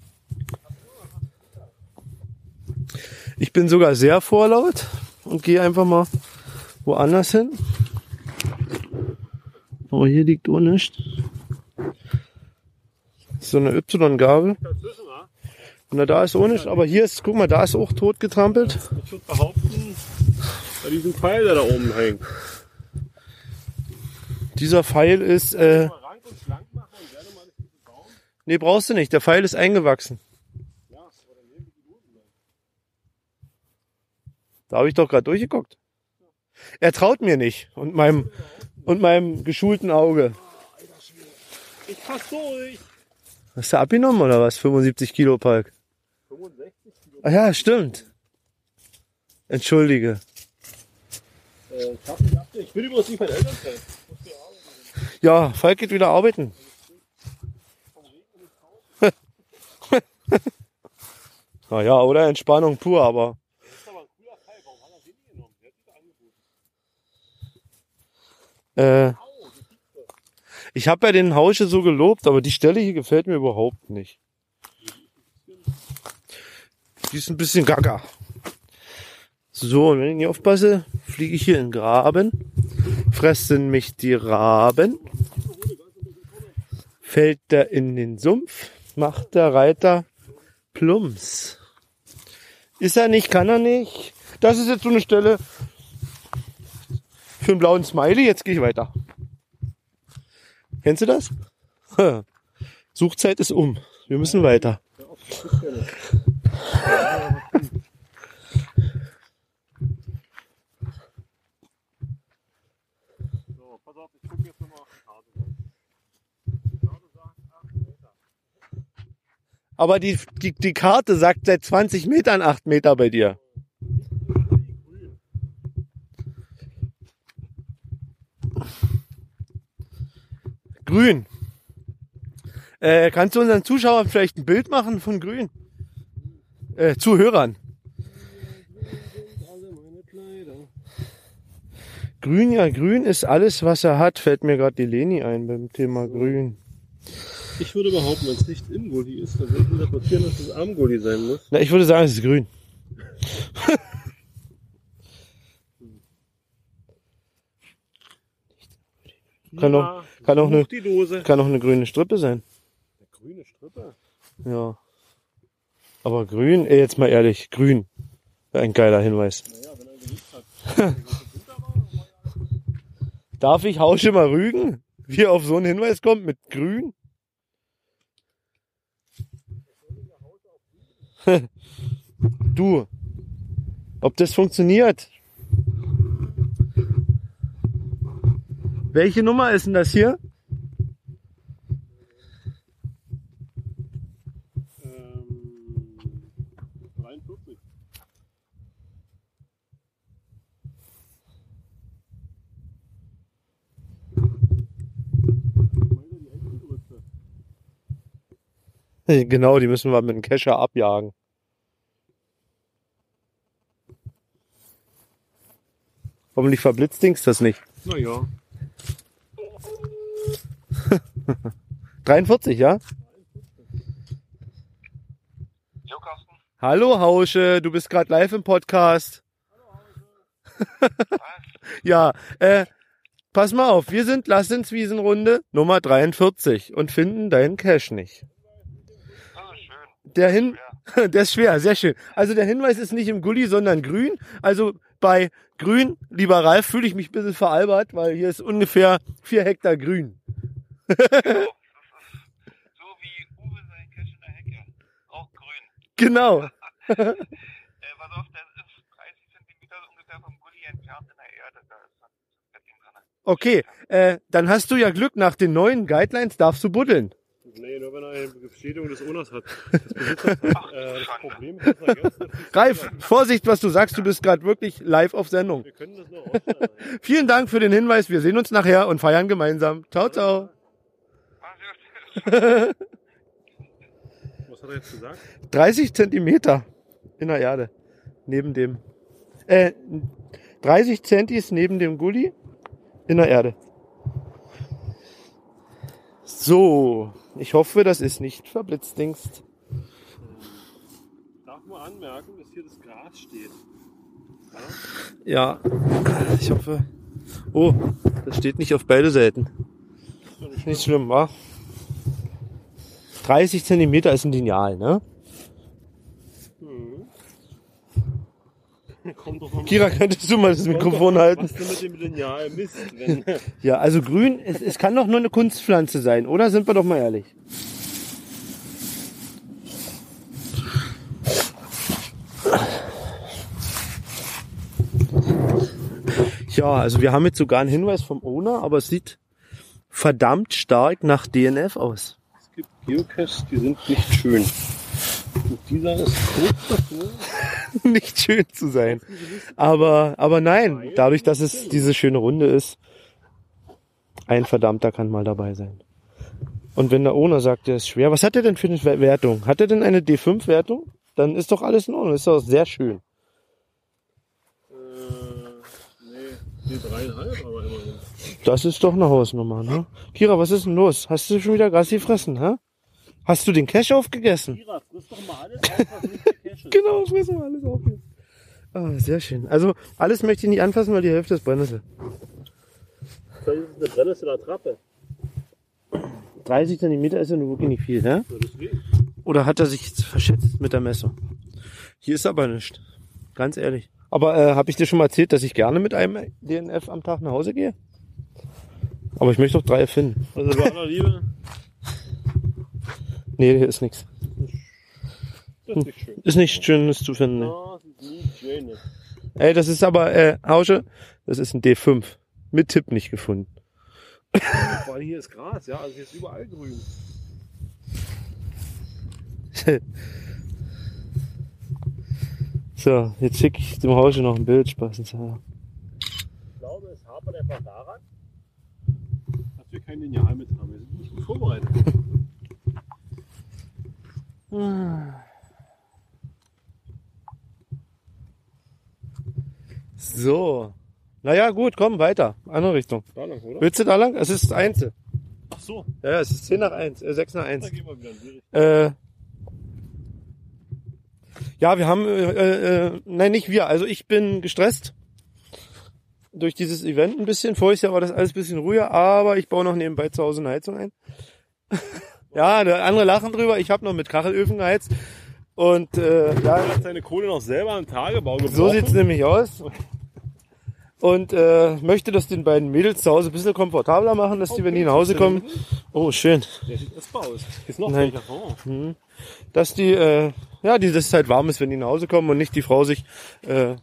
Speaker 1: Ich bin sogar sehr vorlaut und gehe einfach mal woanders hin. Aber hier liegt auch nichts. So eine Y-Gabel. Na, da ist auch nicht, aber hier ist, guck mal, da ist auch tot getrampelt.
Speaker 2: Ich würde behaupten, bei diesem Pfeil, der da oben hängt.
Speaker 1: Dieser Pfeil ist, äh,
Speaker 2: Mal rank und schlank machen und gerne mal diesen Baum.
Speaker 1: Nee, brauchst du nicht. Der Pfeil ist eingewachsen. Da habe ich doch gerade durchgeguckt. Er traut mir nicht und meinem und meinem geschulten Auge.
Speaker 2: Ich fass durch.
Speaker 1: Hast du abgenommen oder was? 75 Kilo Palk.
Speaker 2: 65 Kilo.
Speaker 1: Ah ja, stimmt. Entschuldige.
Speaker 2: Äh, ich bin übrigens nicht mein Elternteil.
Speaker 1: Ja, Falk geht wieder arbeiten. naja, oder Entspannung pur, aber
Speaker 2: er
Speaker 1: äh, ich habe ja den Hausche so gelobt, aber die Stelle hier gefällt mir überhaupt nicht. Die ist ein bisschen gaga. So, und wenn ich nicht aufpasse, fliege ich hier in Graben, fressen mich die Raben, fällt der in den Sumpf, macht der Reiter Plumps. Ist er nicht, kann er nicht. Das ist jetzt so eine Stelle für einen blauen Smiley. Jetzt gehe ich weiter. Kennst du das? Suchzeit ist um. Wir müssen weiter.
Speaker 2: So, pass auf, ich gucke jetzt nochmal auf die Karte. Die Karte sagt 8 Meter.
Speaker 1: Aber die, die, die Karte sagt seit 20 Metern 8 Meter bei dir. Grün. Äh, kannst du unseren Zuschauern vielleicht ein Bild machen von Grün? Äh, Zuhörern. Grün, ja, grün ist alles, was er hat, fällt mir gerade die Leni ein beim Thema Grün.
Speaker 2: Ich würde behaupten, wenn es nicht im Gulli ist, dann würde ich interpretieren, dass es am Gulli sein muss.
Speaker 1: Na, ich würde sagen, es ist grün. Kann doch- kann
Speaker 2: such
Speaker 1: eine-
Speaker 2: die Dose.
Speaker 1: Kann auch eine grüne Strippe sein.
Speaker 2: Eine grüne Strippe.
Speaker 1: Ja. Aber grün, ey, jetzt mal ehrlich, grün. Ein geiler Hinweis.
Speaker 2: Naja, wenn er Gewicht hat.
Speaker 1: Darf ich Hausche mal rügen? Wie er auf so einen Hinweis kommt mit grün? du. Ob das funktioniert? Welche Nummer ist denn das hier?
Speaker 2: Ähm, 43.
Speaker 1: Genau, die müssen wir mit dem Kescher abjagen. Hoffentlich verblitzdings das nicht.
Speaker 2: Naja.
Speaker 1: 43, ja?
Speaker 4: Jo, Carsten.
Speaker 1: Hallo Hausche, du bist gerade live im Podcast. ja, äh, pass mal auf, wir sind Lass ins Wiesenrunde Nummer 43 und finden deinen Cash nicht. Der Hin, der ist schwer, sehr schön. Also der Hinweis ist nicht im Gully, sondern grün. Also bei grün, lieber Ralf, fühle ich mich ein bisschen veralbert, weil hier ist ungefähr vier Hektar grün.
Speaker 4: Genau. Das ist so wie Uwe sein Cash in der Hecke. Auch grün.
Speaker 1: Genau.
Speaker 4: Äh, pass auf, das ist 30 Zentimeter ungefähr vom Gully entfernt in der Erde. Da ist das.
Speaker 1: Okay, äh, dann hast du ja Glück. Nach den neuen Guidelines darfst du buddeln.
Speaker 2: Nee, nur wenn er eine Bestätigung des Owners hat. Des Besitzers hat. Äh, das Problem ist, dass er jetzt natürlich-
Speaker 1: Ralf, Vorsicht, was du sagst. Du bist gerade wirklich live auf Sendung.
Speaker 2: Wir können das noch.
Speaker 1: Vielen Dank für den Hinweis. Wir sehen uns nachher und feiern gemeinsam. Ciao, ciao.
Speaker 2: Was hat er jetzt gesagt?
Speaker 1: 30 Zentimeter in der Erde. Neben dem. Äh, 30 Zentis neben dem Gully in der Erde. So, ich hoffe, das ist nicht verblitzdingst.
Speaker 2: Darf mal anmerken, dass hier das Gras steht.
Speaker 1: Ja, ich hoffe. Oh, das steht nicht auf beide Seiten. Nicht schlimm, wa? 30 Zentimeter ist ein Lineal, ne?
Speaker 2: Noch
Speaker 1: Kira, könntest du mal das Mikrofon halten?
Speaker 2: Was denn mit dem Lineal Mist, wenn
Speaker 1: Ja, also grün, es, es kann doch nur eine Kunstpflanze sein, oder? Sind wir doch mal ehrlich. Ja, also wir haben jetzt sogar einen Hinweis vom Owner, aber es sieht verdammt stark nach DNF aus.
Speaker 2: es gibt Geocaches, die sind nicht schön. Und dieser ist kurz davor.
Speaker 1: nicht schön zu sein. Aber, aber nein, dadurch, dass es diese schöne Runde ist, ein Verdammter kann mal dabei sein. Und wenn der Owner sagt, der ist schwer, was hat er denn für eine Wertung? Hat er denn eine D5-Wertung? Dann ist doch alles in Ordnung. Ist doch sehr schön.
Speaker 2: Äh, nee, nee, dreieinhalb, aber immerhin.
Speaker 1: Das ist doch eine Hausnummer, ne? Kira, was ist denn los? Hast du schon wieder Gras gefressen, hä? Hast du den Cash aufgegessen?
Speaker 2: Kira, friss doch mal alles auf, was nicht.
Speaker 1: Genau, fressen wir alles auf. hier. Ah, sehr schön. Also, alles möchte ich nicht anfassen, weil die Hälfte ist Brennnessel.
Speaker 2: Vielleicht ist es eine Brennnessel oder Trappe.
Speaker 1: 30 Zentimeter ist ja nur wirklich nicht viel, ne? Oder hat er sich jetzt verschätzt mit der Messung? Hier ist aber nichts. Ganz ehrlich. Aber äh, habe ich dir schon mal erzählt, dass ich gerne mit einem DNF am Tag nach Hause gehe? Aber ich möchte doch drei finden.
Speaker 2: Also bei aller Liebe,
Speaker 1: Nee, hier ist nichts.
Speaker 2: Das ist nicht schön.
Speaker 1: Ist nichts Schönes zu finden. Ne?
Speaker 2: Das ist nicht schön.
Speaker 1: Ey, das ist aber, äh, Hausche, das ist ein D5. Mit Tipp nicht gefunden.
Speaker 2: Vor allem hier ist Gras, ja, also hier ist überall grün.
Speaker 1: So, jetzt schicke ich dem Hausche noch ein Bild, spaßenshalber.
Speaker 2: Ich glaube, es hapert einfach daran, dass wir kein Lineal mit haben. Wir sind nicht gut vorbereitet.
Speaker 1: So. Naja, gut, komm, weiter. Andere Richtung.
Speaker 2: Da lang, oder?
Speaker 1: Willst du da lang? Es ist eins.
Speaker 2: Ach so,
Speaker 1: Ja, ja, es ist 10 nach 1, äh, 6 nach
Speaker 2: da
Speaker 1: 1.
Speaker 2: gehen wir wieder.
Speaker 1: Äh, ja, wir haben, äh, äh, nein, nicht wir. Also ich bin gestresst durch dieses Event ein bisschen. Voriges Jahr war das alles ein bisschen ruhiger, aber ich baue noch nebenbei zu Hause eine Heizung ein. ja, der andere lachen drüber. Ich habe noch mit Kachelöfen geheizt. Und äh, ja,
Speaker 2: Er hat seine Kohle noch selber im Tagebau gebraucht.
Speaker 1: so sieht's nämlich aus. Und äh, möchte das den beiden Mädels zu Hause ein bisschen komfortabler machen, dass die, wenn die nach Hause kommen, oh schön,
Speaker 2: Der sieht essbar aus. Ist noch
Speaker 1: Nein.
Speaker 2: oh.
Speaker 1: dass die, äh, ja, die, dass es halt warm ist, wenn die nach Hause kommen und nicht die Frau sich äh,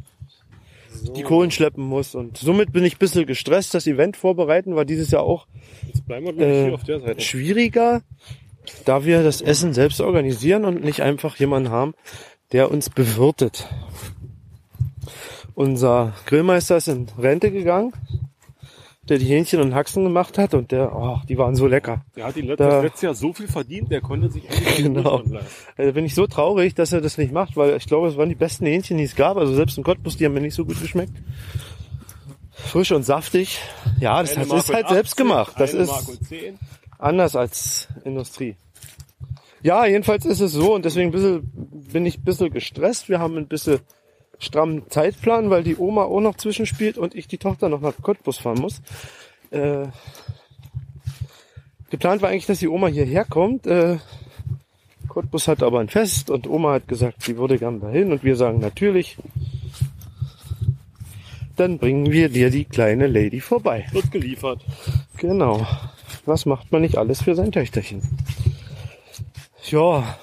Speaker 1: die Kohlen schleppen muss. Und somit bin ich ein bisschen gestresst. Das Event vorbereiten war dieses Jahr auch Äh, schwieriger, da wir das Essen selbst organisieren und nicht einfach jemanden haben, der uns bewirtet. Unser Grillmeister ist in Rente gegangen, der die Hähnchen und Haxen gemacht hat und der, oh, die waren so lecker.
Speaker 2: Der hat ihn let
Speaker 1: da-
Speaker 2: das letzte Jahr so viel verdient, der konnte sich mal
Speaker 1: Genau.
Speaker 2: Leisten.
Speaker 1: Also bin ich so traurig, dass er das nicht macht, weil ich glaube, es waren die besten Hähnchen, die es gab. Also selbst in Cottbus, die haben mir nicht so gut geschmeckt. Frisch und saftig. Ja, das
Speaker 2: Eine
Speaker 1: hat-
Speaker 2: Mark
Speaker 1: ist halt selbst
Speaker 2: 80,
Speaker 1: gemacht. Das ist
Speaker 2: Mark und 10.
Speaker 1: anders als Industrie. Ja, jedenfalls ist es so und deswegen bisschen, bin ich ein bisschen gestresst. Wir haben ein bisschen strammen Zeitplan, weil die Oma auch noch zwischenspielt und ich die Tochter noch nach Cottbus fahren muss. Äh, geplant war eigentlich, dass die Oma hierher kommt. Äh, Cottbus hat aber ein Fest und Oma hat gesagt, sie würde gern dahin und wir sagen natürlich. Dann bringen wir dir die kleine Lady vorbei.
Speaker 2: Wird geliefert.
Speaker 1: Genau. Was macht man nicht alles für sein Töchterchen? Ja.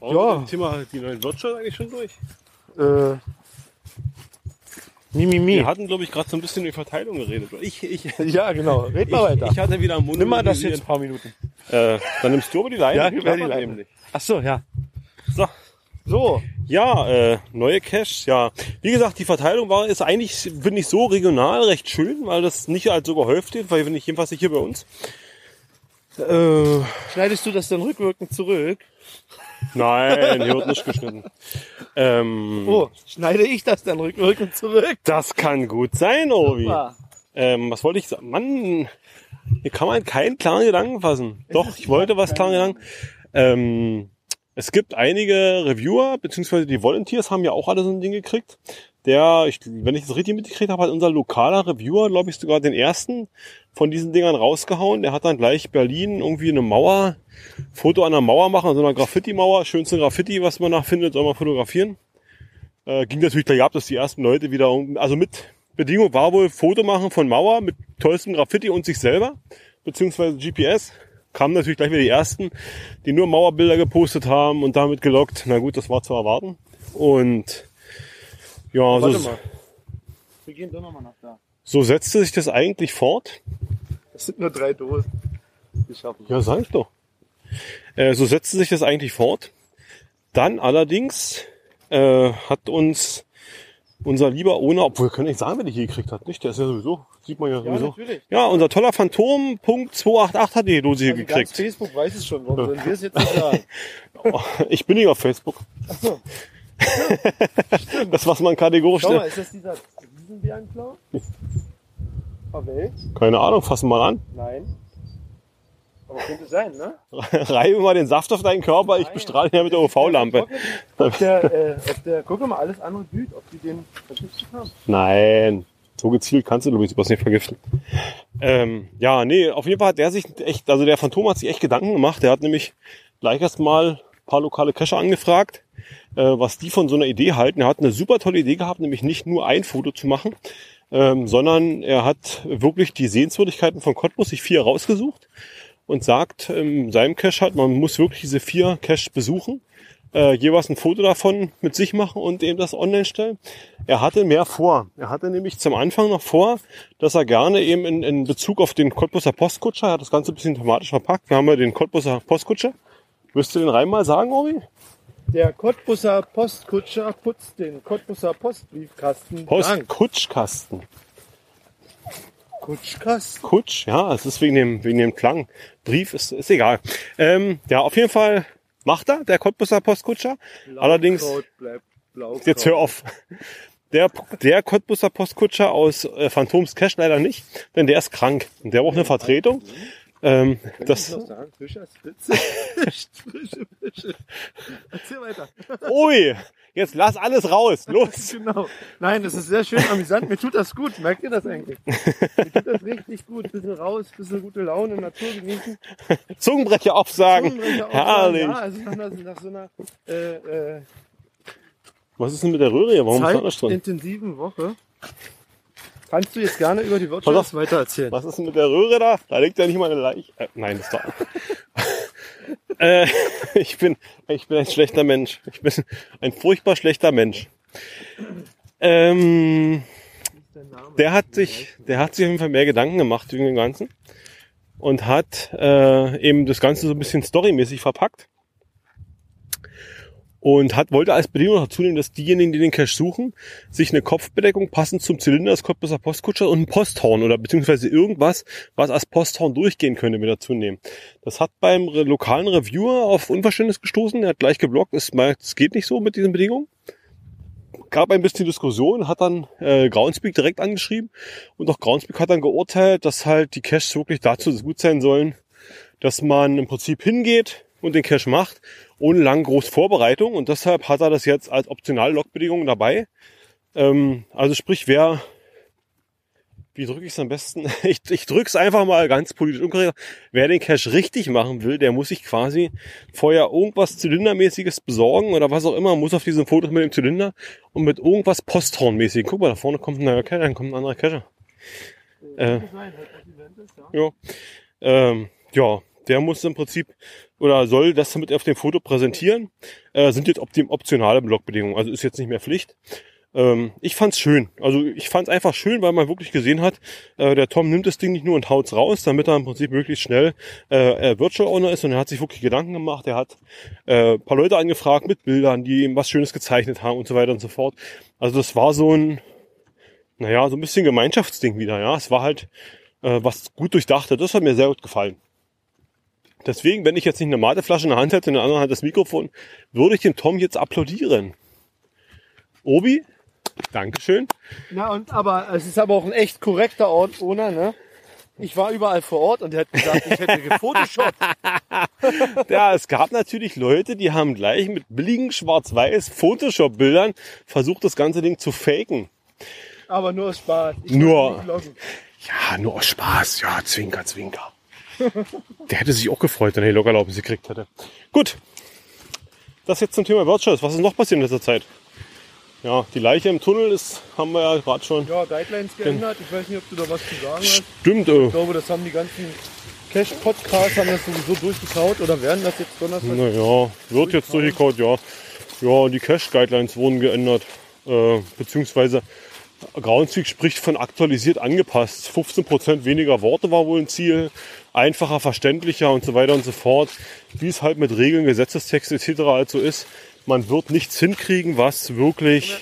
Speaker 2: Waren
Speaker 1: Ja.
Speaker 2: Thema die neuen Wirtschaft eigentlich schon durch?
Speaker 1: Äh, Mimimi.
Speaker 2: Wir hatten, glaube ich, gerade so ein bisschen über Verteilung geredet. Ich, ich,
Speaker 1: Ja, genau. Red mal weiter.
Speaker 2: ich hatte wieder am Mund.
Speaker 1: Nimm mal das jetzt ein paar Minuten.
Speaker 2: Äh, dann nimmst du aber die Leine.
Speaker 1: Ja,
Speaker 2: Ich
Speaker 1: die Leine.
Speaker 2: nämlich.
Speaker 1: Ach so, ja.
Speaker 2: So.
Speaker 1: So.
Speaker 2: Ja, äh, neue Caches, ja. Wie gesagt, die Verteilung war, ist eigentlich, finde ich, so regional recht schön, weil das nicht als so gehäuft ist, weil ich jedenfalls nicht hier bei uns. Äh,
Speaker 1: Schneidest du das dann rückwirkend zurück?
Speaker 2: nein, hier wird nicht geschnitten. Ähm,
Speaker 1: Oh, schneide ich das dann rückwirkend zurück?
Speaker 2: Das kann gut sein, Obi. Ähm, was wollte ich sagen? Mann, hier kann man keinen klaren Gedanken fassen. Doch, ich wollte was klaren Gedanken. Ähm, es gibt einige Reviewer, beziehungsweise die Volunteers haben ja auch alle so ein Ding gekriegt. Der, ich, wenn ich das richtig mitgekriegt habe, hat unser lokaler Reviewer, glaube ich, sogar den ersten von diesen Dingern rausgehauen. Der hat dann gleich Berlin irgendwie eine Mauer, Foto an einer Mauer machen, so einer Graffiti-Mauer, schönste Graffiti, was man da findet, soll man fotografieren. Äh, ging natürlich gleich ab, dass die ersten Leute wieder, also mit Bedingung war wohl Foto machen von Mauer mit tollstem Graffiti und sich selber, beziehungsweise GPS. Kamen natürlich gleich wieder die ersten, die nur Mauerbilder gepostet haben und damit gelockt. Na gut, das war zu erwarten. Und ja,
Speaker 1: Warte
Speaker 2: so,
Speaker 1: mal. Wir gehen doch nochmal nach da.
Speaker 2: so setzte sich das eigentlich fort.
Speaker 1: Das sind nur drei Dosen. Wir schaffen.
Speaker 2: Ja, sag ich doch. Äh, so setzte sich das eigentlich fort. Dann allerdings äh, hat uns unser lieber Owner, obwohl wir können nicht sagen, wer die hier gekriegt hat, nicht? Der ist ja sowieso, sieht man ja
Speaker 1: Ja,
Speaker 2: sowieso.
Speaker 1: natürlich.
Speaker 2: Ja, unser toller Phantom Punkt 288 hat die Dose hier
Speaker 1: Also
Speaker 2: gekriegt.
Speaker 1: Facebook weiß es schon, warum sollen wir es jetzt nicht sagen?
Speaker 2: Ich bin nicht auf Facebook.
Speaker 1: so.
Speaker 2: Das, was man kategorisch
Speaker 1: Schau mal, ist das dieser Riesenbärenklau? Pavel?
Speaker 2: Keine Ahnung, fassen mal an.
Speaker 1: Nein. Aber könnte sein, ne?
Speaker 2: Reibe mal den Saft auf deinen Körper, ich bestrahle ihn ja mit der UV-Lampe.
Speaker 1: Ob der, äh, ob der, guck mal, alles andere blüht, ob die den vergiftet haben.
Speaker 2: Nein, so gezielt kannst du Luis sowas nicht vergiften. Ähm, ja, nee, auf jeden Fall hat der sich echt, also der Phantom hat sich echt Gedanken gemacht. Der hat nämlich gleich erst mal ein paar lokale Cacher angefragt, äh, was die von so einer Idee halten. Er hat eine super tolle Idee gehabt, nämlich nicht nur ein Foto zu machen, ähm, sondern er hat wirklich die Sehenswürdigkeiten von Cottbus sich vier rausgesucht und sagt in seinem Cache halt, man muss wirklich diese vier Caches besuchen äh, jeweils ein Foto davon mit sich machen und eben das online stellen. Er hatte mehr vor. Er hatte nämlich zum Anfang noch vor, dass er gerne eben in, in Bezug auf den Cottbuser Postkutscher, er hat das Ganze ein bisschen thematisch verpackt. Wir haben ja den Cottbuser Postkutscher. Wirst du den Reim mal sagen, Obi?
Speaker 1: Der Cottbusser Postkutscher putzt den Cottbusser Postbriefkasten.
Speaker 2: Postkutschkasten.
Speaker 1: Kutschkasten?
Speaker 2: Kutsch, ja, es ist wegen dem, wegen dem Klang. Brief ist, ist egal. Ähm, ja, auf jeden Fall macht er, der Cottbuser Postkutscher. Allerdings,
Speaker 1: bleibt Blaukraut.
Speaker 2: Jetzt hör auf. Der, der Cottbuser Postkutscher aus äh, Phantoms Cash leider nicht, denn der ist krank. Und der braucht eine Vertretung. Ähm,
Speaker 1: Kann ich
Speaker 2: das,
Speaker 1: noch sagen? Fische. Erzähl weiter.
Speaker 2: ui, jetzt lass alles raus, los.
Speaker 1: Genau. Nein, das ist sehr schön amüsant. Mir tut das gut. Merkt ihr das eigentlich? Mir tut das richtig gut. Bisschen raus, bisschen gute Laune, Natur genießen.
Speaker 2: Zungenbrecher aufsagen.
Speaker 1: Zungenbrecher aufsagen.
Speaker 2: Herrlich.
Speaker 1: Ja, also nach, nach so einer äh, äh,
Speaker 2: Was ist denn mit der Röhre hier? Warum ist da alles drin?
Speaker 1: zeitintensiven Woche kannst du jetzt gerne über die Wirtschaft weiter erzählen.
Speaker 2: Was ist denn mit der Röhre da? Da liegt ja nicht mal eine Leiche. Äh, nein, das ist da. äh, ich bin, ich bin ein schlechter Mensch. Ich bin ein furchtbar schlechter Mensch. Ähm, der hat sich, der hat sich auf jeden Fall mehr Gedanken gemacht wegen dem Ganzen und hat äh, eben das Ganze so ein bisschen storymäßig verpackt und hat wollte als Bedingung dazu nehmen, dass diejenigen, die den Cache suchen, sich eine Kopfbedeckung passend zum Zylinder des Cottbuser Postkutscher und ein Posthorn oder beziehungsweise irgendwas, was als Posthorn durchgehen könnte, mit dazu nehmen. Das hat beim lokalen Reviewer auf Unverständnis gestoßen. Er hat gleich geblockt, es es geht nicht so mit diesen Bedingungen gab ein bisschen Diskussion, hat dann äh, Groundspeak direkt angeschrieben und auch Groundspeak hat dann geurteilt, dass halt die Caches wirklich dazu gut sein sollen, dass man im Prinzip hingeht und den Cache macht, ohne lang groß Vorbereitung und deshalb hat er das jetzt als optionale Logbedingung dabei. Ähm, also sprich, wer, wie drücke ich es am besten? Ich, ich drücke es einfach mal ganz politisch unkorrekt. Wer den Cache richtig machen will, der muss sich quasi vorher irgendwas Zylindermäßiges besorgen oder was auch immer, muss auf diesem Foto mit dem Zylinder und mit irgendwas Posthornmäßigen. Guck mal, da vorne kommt ein neuer Cache, dann kommt ein anderer Cache. Äh, ja. Ähm, ja, der muss im Prinzip oder soll das mit auf dem Foto präsentieren. Äh, sind jetzt optionale Blogbedingungen, also ist jetzt nicht mehr Pflicht. Ähm, ich fand's schön. Also ich fand's einfach schön, weil man wirklich gesehen hat, äh, der Tom nimmt das Ding nicht nur und haut's raus, damit er im Prinzip möglichst schnell äh, Virtual Owner ist und er hat sich wirklich Gedanken gemacht. Er hat äh, paar Leute angefragt mit Bildern, die ihm was Schönes gezeichnet haben und so weiter und so fort. Also das war so ein, naja, so ein bisschen Gemeinschaftsding wieder. Ja, es war halt äh, was gut durchdachte. Das hat mir sehr gut gefallen. Deswegen, wenn ich jetzt nicht eine Mateflasche in der Hand hätte, in der anderen Hand das Mikrofon, würde ich dem Tom jetzt applaudieren. Obi, Dankeschön.
Speaker 1: Ja, und aber es ist aber auch ein echt korrekter Ort, ohne, ne? Ich war überall vor Ort und er hat gesagt, ich hätte gefotoshoppt.
Speaker 2: Ja, es gab natürlich Leute, die haben gleich mit billigen schwarz-weiß Photoshop-Bildern versucht, das ganze Ding zu faken.
Speaker 1: Aber nur aus Spaß. Ich
Speaker 2: Nur-. Ja, nur aus Spaß. Ja, Zwinker, Zwinker. Der hätte sich auch gefreut, wenn er die Lockerlaubnis gekriegt hätte. Gut. Das jetzt zum Thema Wirtschaft. Was ist noch passiert in letzter Zeit? Ja, die Leiche im Tunnel ist, haben wir ja gerade schon.
Speaker 1: Ja, Guidelines geändert. Ich weiß nicht, ob du da was zu sagen hast.
Speaker 2: Stimmt, äh,
Speaker 1: Ich glaube, das haben die ganzen Cash-Podcasts haben das sowieso durchgekaut oder werden das jetzt Donnerstag?
Speaker 2: naja, wird jetzt durchgekaut, ja. Ja, die Cash-Guidelines wurden geändert. Äh, beziehungsweise Groundspeak spricht von aktualisiert angepasst. 15% weniger Worte war wohl ein Ziel. Einfacher, verständlicher und so weiter und so fort. Wie es halt mit Regeln, Gesetzestext etc. halt so ist. Man wird nichts hinkriegen, was wirklich,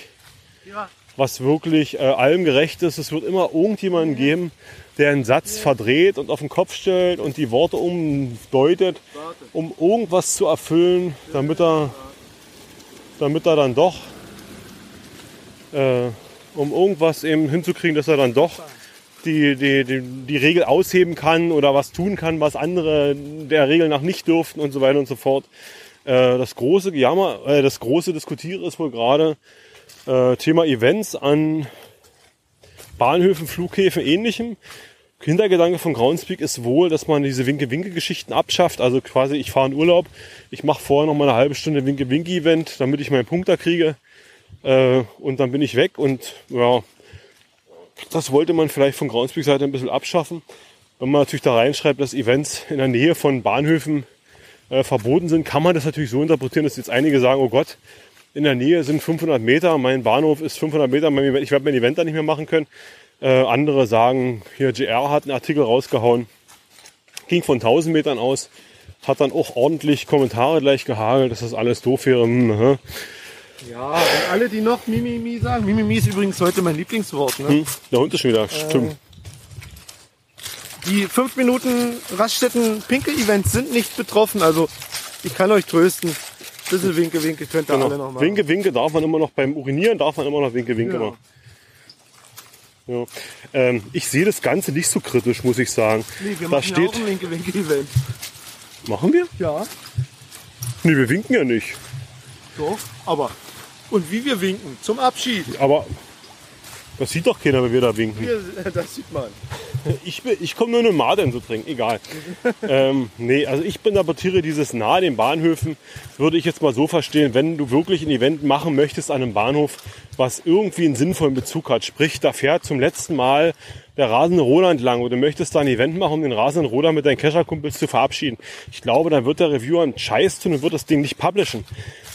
Speaker 2: was wirklich äh, allem gerecht ist. Es wird immer irgendjemanden geben, der einen Satz verdreht und auf den Kopf stellt und die Worte umdeutet, um irgendwas zu erfüllen, damit er, damit er dann doch, äh, um irgendwas eben hinzukriegen, dass er dann doch die, die, die, die Regel ausheben kann oder was tun kann, was andere der Regel nach nicht dürften und so weiter und so fort. Äh, das große Gejammer, äh, das große Diskutieren ist wohl gerade äh, Thema Events an Bahnhöfen, Flughäfen, ähnlichem. Hintergedanke von Groundspeak ist wohl, dass man diese Winke-Winke-Geschichten abschafft. Also quasi, ich fahre in Urlaub, ich mache vorher noch mal eine halbe Stunde Winke-Winke-Event, damit ich meinen Punkt da kriege. Äh, und dann bin ich weg. Und ja, das wollte man vielleicht von Groundspeak-Seite ein bisschen abschaffen. Wenn man natürlich da reinschreibt, dass Events in der Nähe von Bahnhöfen äh, verboten sind, kann man das natürlich so interpretieren, dass jetzt einige sagen, oh Gott, in der Nähe sind 500 Meter, mein Bahnhof ist 500 Meter, ich werde mein Event da nicht mehr machen können. Äh, andere sagen, hier GR hat einen Artikel rausgehauen, ging von 1000 Metern aus, hat dann auch ordentlich Kommentare gleich gehagelt, dass das alles doof wäre. Hm, hä?
Speaker 1: Ja, und alle, die noch Mimimi sagen. Mimimi ist übrigens heute mein Lieblingswort. Ne?
Speaker 2: Hm, der Hund ist schon wieder, stimmt.
Speaker 1: Die 5 Minuten Raststätten Pinkel-Events sind nicht betroffen. Also ich kann euch trösten. Bisschen Winke, Winke könnt ihr alle noch
Speaker 2: Genau.
Speaker 1: machen.
Speaker 2: Winke, Winke darf man immer noch beim Urinieren, darf man immer noch Winke, Winke
Speaker 1: Ja.
Speaker 2: machen. Ja. Ähm, ich sehe das Ganze nicht so kritisch, muss ich sagen.
Speaker 1: Nee, wir
Speaker 2: da
Speaker 1: machen ja
Speaker 2: steht,
Speaker 1: auch ein Winke, Winke Event.
Speaker 2: machen wir?
Speaker 1: Ja,
Speaker 2: Nee, wir winken ja nicht.
Speaker 1: Doch. Aber und wie wir winken zum Abschied.
Speaker 2: Aber das sieht doch keiner, wenn wir da winken.
Speaker 1: Das sieht man.
Speaker 2: Ich, bin- ich komme nur eine Maden zu trinken, egal. ähm, nee, also ich interpretiere dieses nahe den Bahnhöfen, würde ich jetzt mal so verstehen, wenn du wirklich ein Event machen möchtest an einem Bahnhof, was irgendwie einen sinnvollen Bezug hat. Sprich, da fährt zum letzten Mal der rasende Roland lang oder du möchtest da ein Event machen, um den rasenden Roland mit deinen Kescherkumpels zu verabschieden. Ich glaube, dann wird der Reviewer einen Scheiß tun und wird das Ding nicht publishen.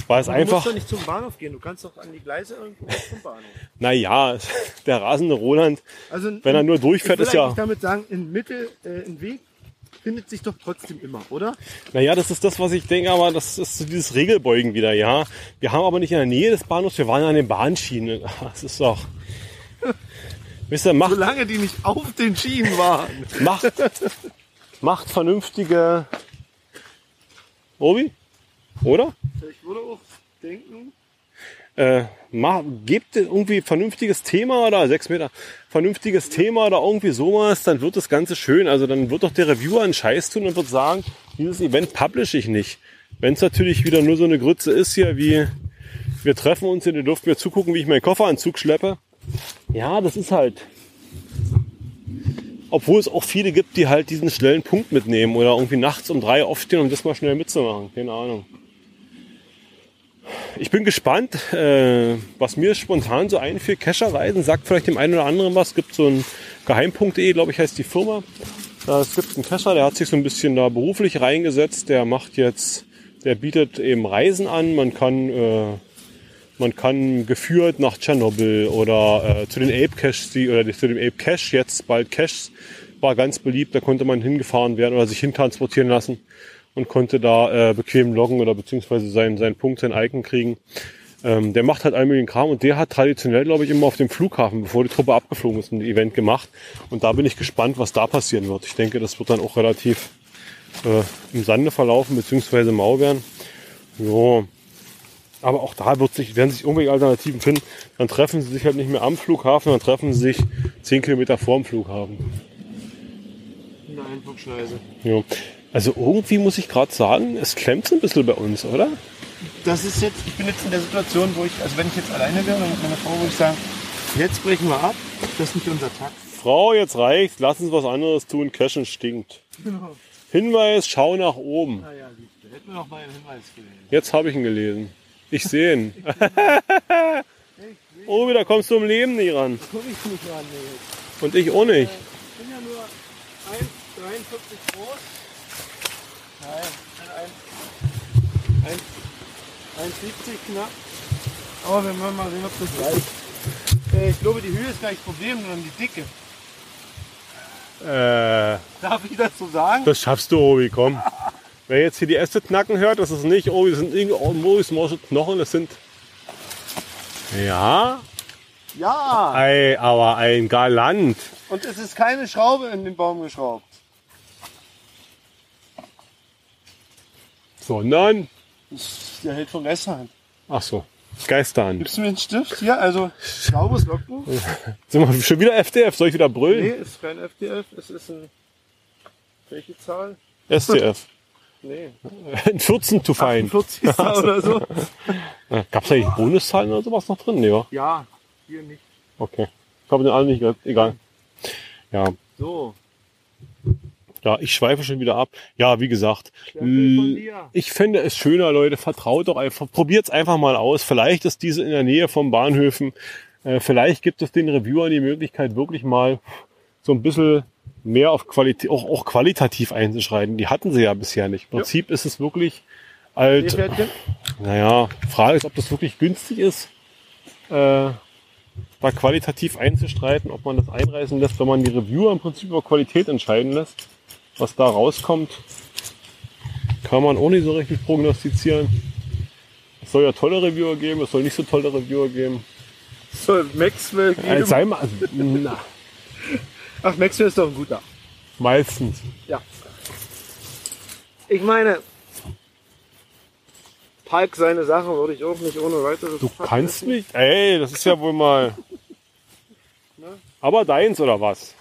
Speaker 2: Weil es
Speaker 1: Du
Speaker 2: einfach...
Speaker 1: musst doch nicht zum Bahnhof gehen. Du kannst doch an die Gleise irgendwo zum Bahnhof.
Speaker 2: Naja, der rasende Roland,
Speaker 1: Also
Speaker 2: wenn er nur durchfährt,
Speaker 1: ich
Speaker 2: ist ja.
Speaker 1: eigentlich damit sagen, in Mitte, äh, ein Weg findet sich doch trotzdem immer, oder?
Speaker 2: Naja, das ist das, was ich denke, aber das ist so dieses Regelbeugen wieder, ja. Wir haben aber nicht in der Nähe des Bahnhofs, wir waren an den Bahnschienen. Das ist doch. Wisst ihr, macht,
Speaker 1: Solange die nicht auf den Schienen waren.
Speaker 2: macht, macht vernünftige. Obi? Oder?
Speaker 1: Ich würde auch denken,
Speaker 2: Äh, mach, gebt irgendwie vernünftiges Thema oder sechs Meter vernünftiges Thema oder irgendwie sowas, dann wird das Ganze schön. Also dann wird doch der Reviewer einen Scheiß tun und wird sagen, dieses Event publish ich nicht. Wenn es natürlich wieder nur so eine Grütze ist hier, wie wir treffen uns und ihr dürft mir zugucken, wie ich meinen Kofferanzug schleppe. Ja, das ist halt. Obwohl es auch viele gibt, die halt diesen schnellen Punkt mitnehmen oder irgendwie nachts um drei aufstehen, um das mal schnell mitzumachen. Keine Ahnung. Ich bin gespannt, äh, was mir spontan so einfiel. Kescherreisen sagt vielleicht dem einen oder anderen was. Es gibt so ein geheim.de, glaube ich, heißt die Firma. Es gibt einen Cacher, der hat sich so ein bisschen da beruflich reingesetzt. Der macht jetzt, der bietet eben Reisen an. Man kann, äh, man kann geführt nach Tschernobyl oder äh, zu den Ape Caches, die, oder zu dem Ape Cache, jetzt bald Caches, war ganz beliebt. Da konnte man hingefahren werden oder sich hintransportieren lassen und konnte da äh, bequem loggen oder beziehungsweise seinen, seinen Punkt, sein Icon kriegen. Ähm, der macht halt all möglichen Kram und der hat traditionell, glaube ich, immer auf dem Flughafen, bevor die Truppe abgeflogen ist, ein Event gemacht. Und da bin ich gespannt, was da passieren wird. Ich denke, das wird dann auch relativ äh, im Sande verlaufen, beziehungsweise mau werden. Jo. Aber auch da wird sich, werden sich irgendwelche Alternativen finden. Dann treffen sie sich halt nicht mehr am Flughafen, dann treffen sie sich zehn Kilometer vorm Flughafen.
Speaker 1: In der Einflugschneise.
Speaker 2: Also irgendwie muss ich gerade sagen, es klemmt so ein bisschen bei uns, oder?
Speaker 1: Das ist jetzt, ich bin jetzt in der Situation, wo ich, also wenn ich jetzt alleine wäre, dann mit meiner Frau, würde ich sagen, jetzt brechen wir ab, das ist nicht unser Takt.
Speaker 2: Frau, jetzt reicht's, lass uns was anderes tun, Cashen stinkt.
Speaker 1: Genau.
Speaker 2: Hinweis, schau nach oben.
Speaker 1: Naja, Liebste, hätten wir noch mal einen Hinweis gelesen.
Speaker 2: Jetzt habe ich ihn gelesen. Ich sehe ihn. oh, da kommst du im Leben nie ran.
Speaker 1: Guck ich nicht ran, nee.
Speaker 2: Und ich auch nicht.
Speaker 1: Ich bin ja nur 1,43 groß. Nein, ich bin 1,70 knapp. Aber wir wollen mal sehen, ob das. Äh, ich glaube, die Höhe ist gar nicht das Problem, sondern die Dicke.
Speaker 2: Äh,
Speaker 1: Darf ich dazu sagen?
Speaker 2: das schaffst du, Obi, komm. Wer jetzt hier die Äste knacken hört, das ist nicht, oh, das sind irgendwo Moris morsche Knochen, das sind. Ja,
Speaker 1: Ja!
Speaker 2: ei, aber ein Galant.
Speaker 1: Und es ist keine Schraube in den Baum geschraubt.
Speaker 2: Sondern,
Speaker 1: Der hält von gestern.
Speaker 2: ach so, Geisterhand.
Speaker 1: Gibst du mir einen Stift? Hier, also schlaues Logbuch.
Speaker 2: Sind wir schon wieder FDF? Soll ich wieder
Speaker 1: Nee,
Speaker 2: brüllen?
Speaker 1: ist kein FDF, es ist ein. Welche Zahl?
Speaker 2: SDF.
Speaker 1: Nee.
Speaker 2: 14 to find.
Speaker 1: 40 oder so.
Speaker 2: Gab es eigentlich Bonuszahlen oder sowas noch drin? Nee, wa?
Speaker 1: Ja, hier nicht.
Speaker 2: Okay. Ich habe den alle nicht gehört. Egal. Ja.
Speaker 1: So.
Speaker 2: Ja, ich schweife schon wieder ab. Ja, wie gesagt,
Speaker 1: dir.
Speaker 2: ich fände es schöner, Leute, vertraut doch einfach, probiert's einfach mal aus. Vielleicht ist diese in der Nähe von Bahnhöfen. Äh, vielleicht gibt es den Reviewern die Möglichkeit, wirklich mal so ein bisschen mehr auf Qualität, auch, auch qualitativ einzuschreiten. Die hatten sie ja bisher nicht. Im Prinzip ist es wirklich alt. Naja, Frage ist, ob das wirklich günstig ist, äh, da qualitativ einzustreiten, ob man das einreißen lässt, wenn man die Reviewer im Prinzip über Qualität entscheiden lässt. Was da rauskommt, kann man auch nicht so richtig prognostizieren. Es soll ja tolle Reviewer geben, es soll nicht so tolle Reviewer geben.
Speaker 1: Soll Maxwell
Speaker 2: Äh,
Speaker 1: geben?
Speaker 2: sei mal, also, na,
Speaker 1: Ach, Maxwell ist doch ein guter.
Speaker 2: meistens.
Speaker 1: Ja. Ich meine, Palk seine Sache würde ich auch nicht ohne weiteres.
Speaker 2: Du kannst mich, ey, das ist ja wohl mal. Aber deins oder was?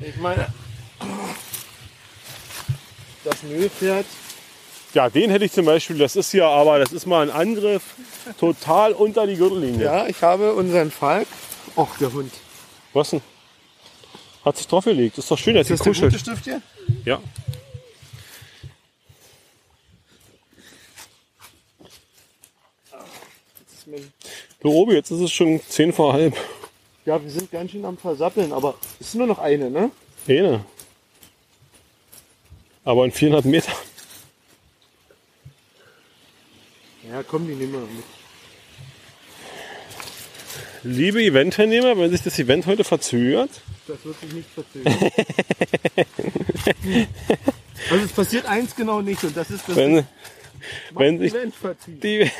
Speaker 1: Ich meine, das Müllpferd.
Speaker 2: Ja, den hätte ich zum Beispiel, das ist ja aber, das ist mal ein Angriff total unter die Gürtellinie.
Speaker 1: Ja, ich habe unseren Falk. Och, der Hund.
Speaker 2: Was denn? Hat sich draufgelegt. Ist doch schön, dass
Speaker 1: Ist das der gute Stift hier?
Speaker 2: Ja. Du Obi, jetzt ist es schon 10 vor halb.
Speaker 1: Ja, wir sind ganz schön am Versappeln, aber es ist nur noch eine, ne?
Speaker 2: Eine. Aber in 400 Meter.
Speaker 1: Ja, komm, die nehmen wir mit.
Speaker 2: Liebe Eventteilnehmer, wenn sich das Event heute verzögert,
Speaker 1: Das wird sich nicht verzögern. also es passiert eins genau nicht und das ist das
Speaker 2: wenn, wenn sich die,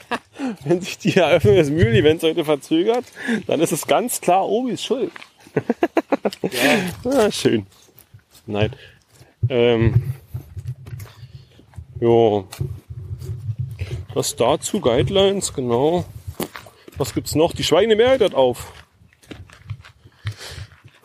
Speaker 2: wenn sich die Eröffnung des Mühlen-Events heute verzögert, dann ist es ganz klar Obis Schuld. ah, schön. Nein. Ähm, jo. Was dazu? Guidelines, genau. Was gibt's noch? Die schweigende Mehrheit hat auf.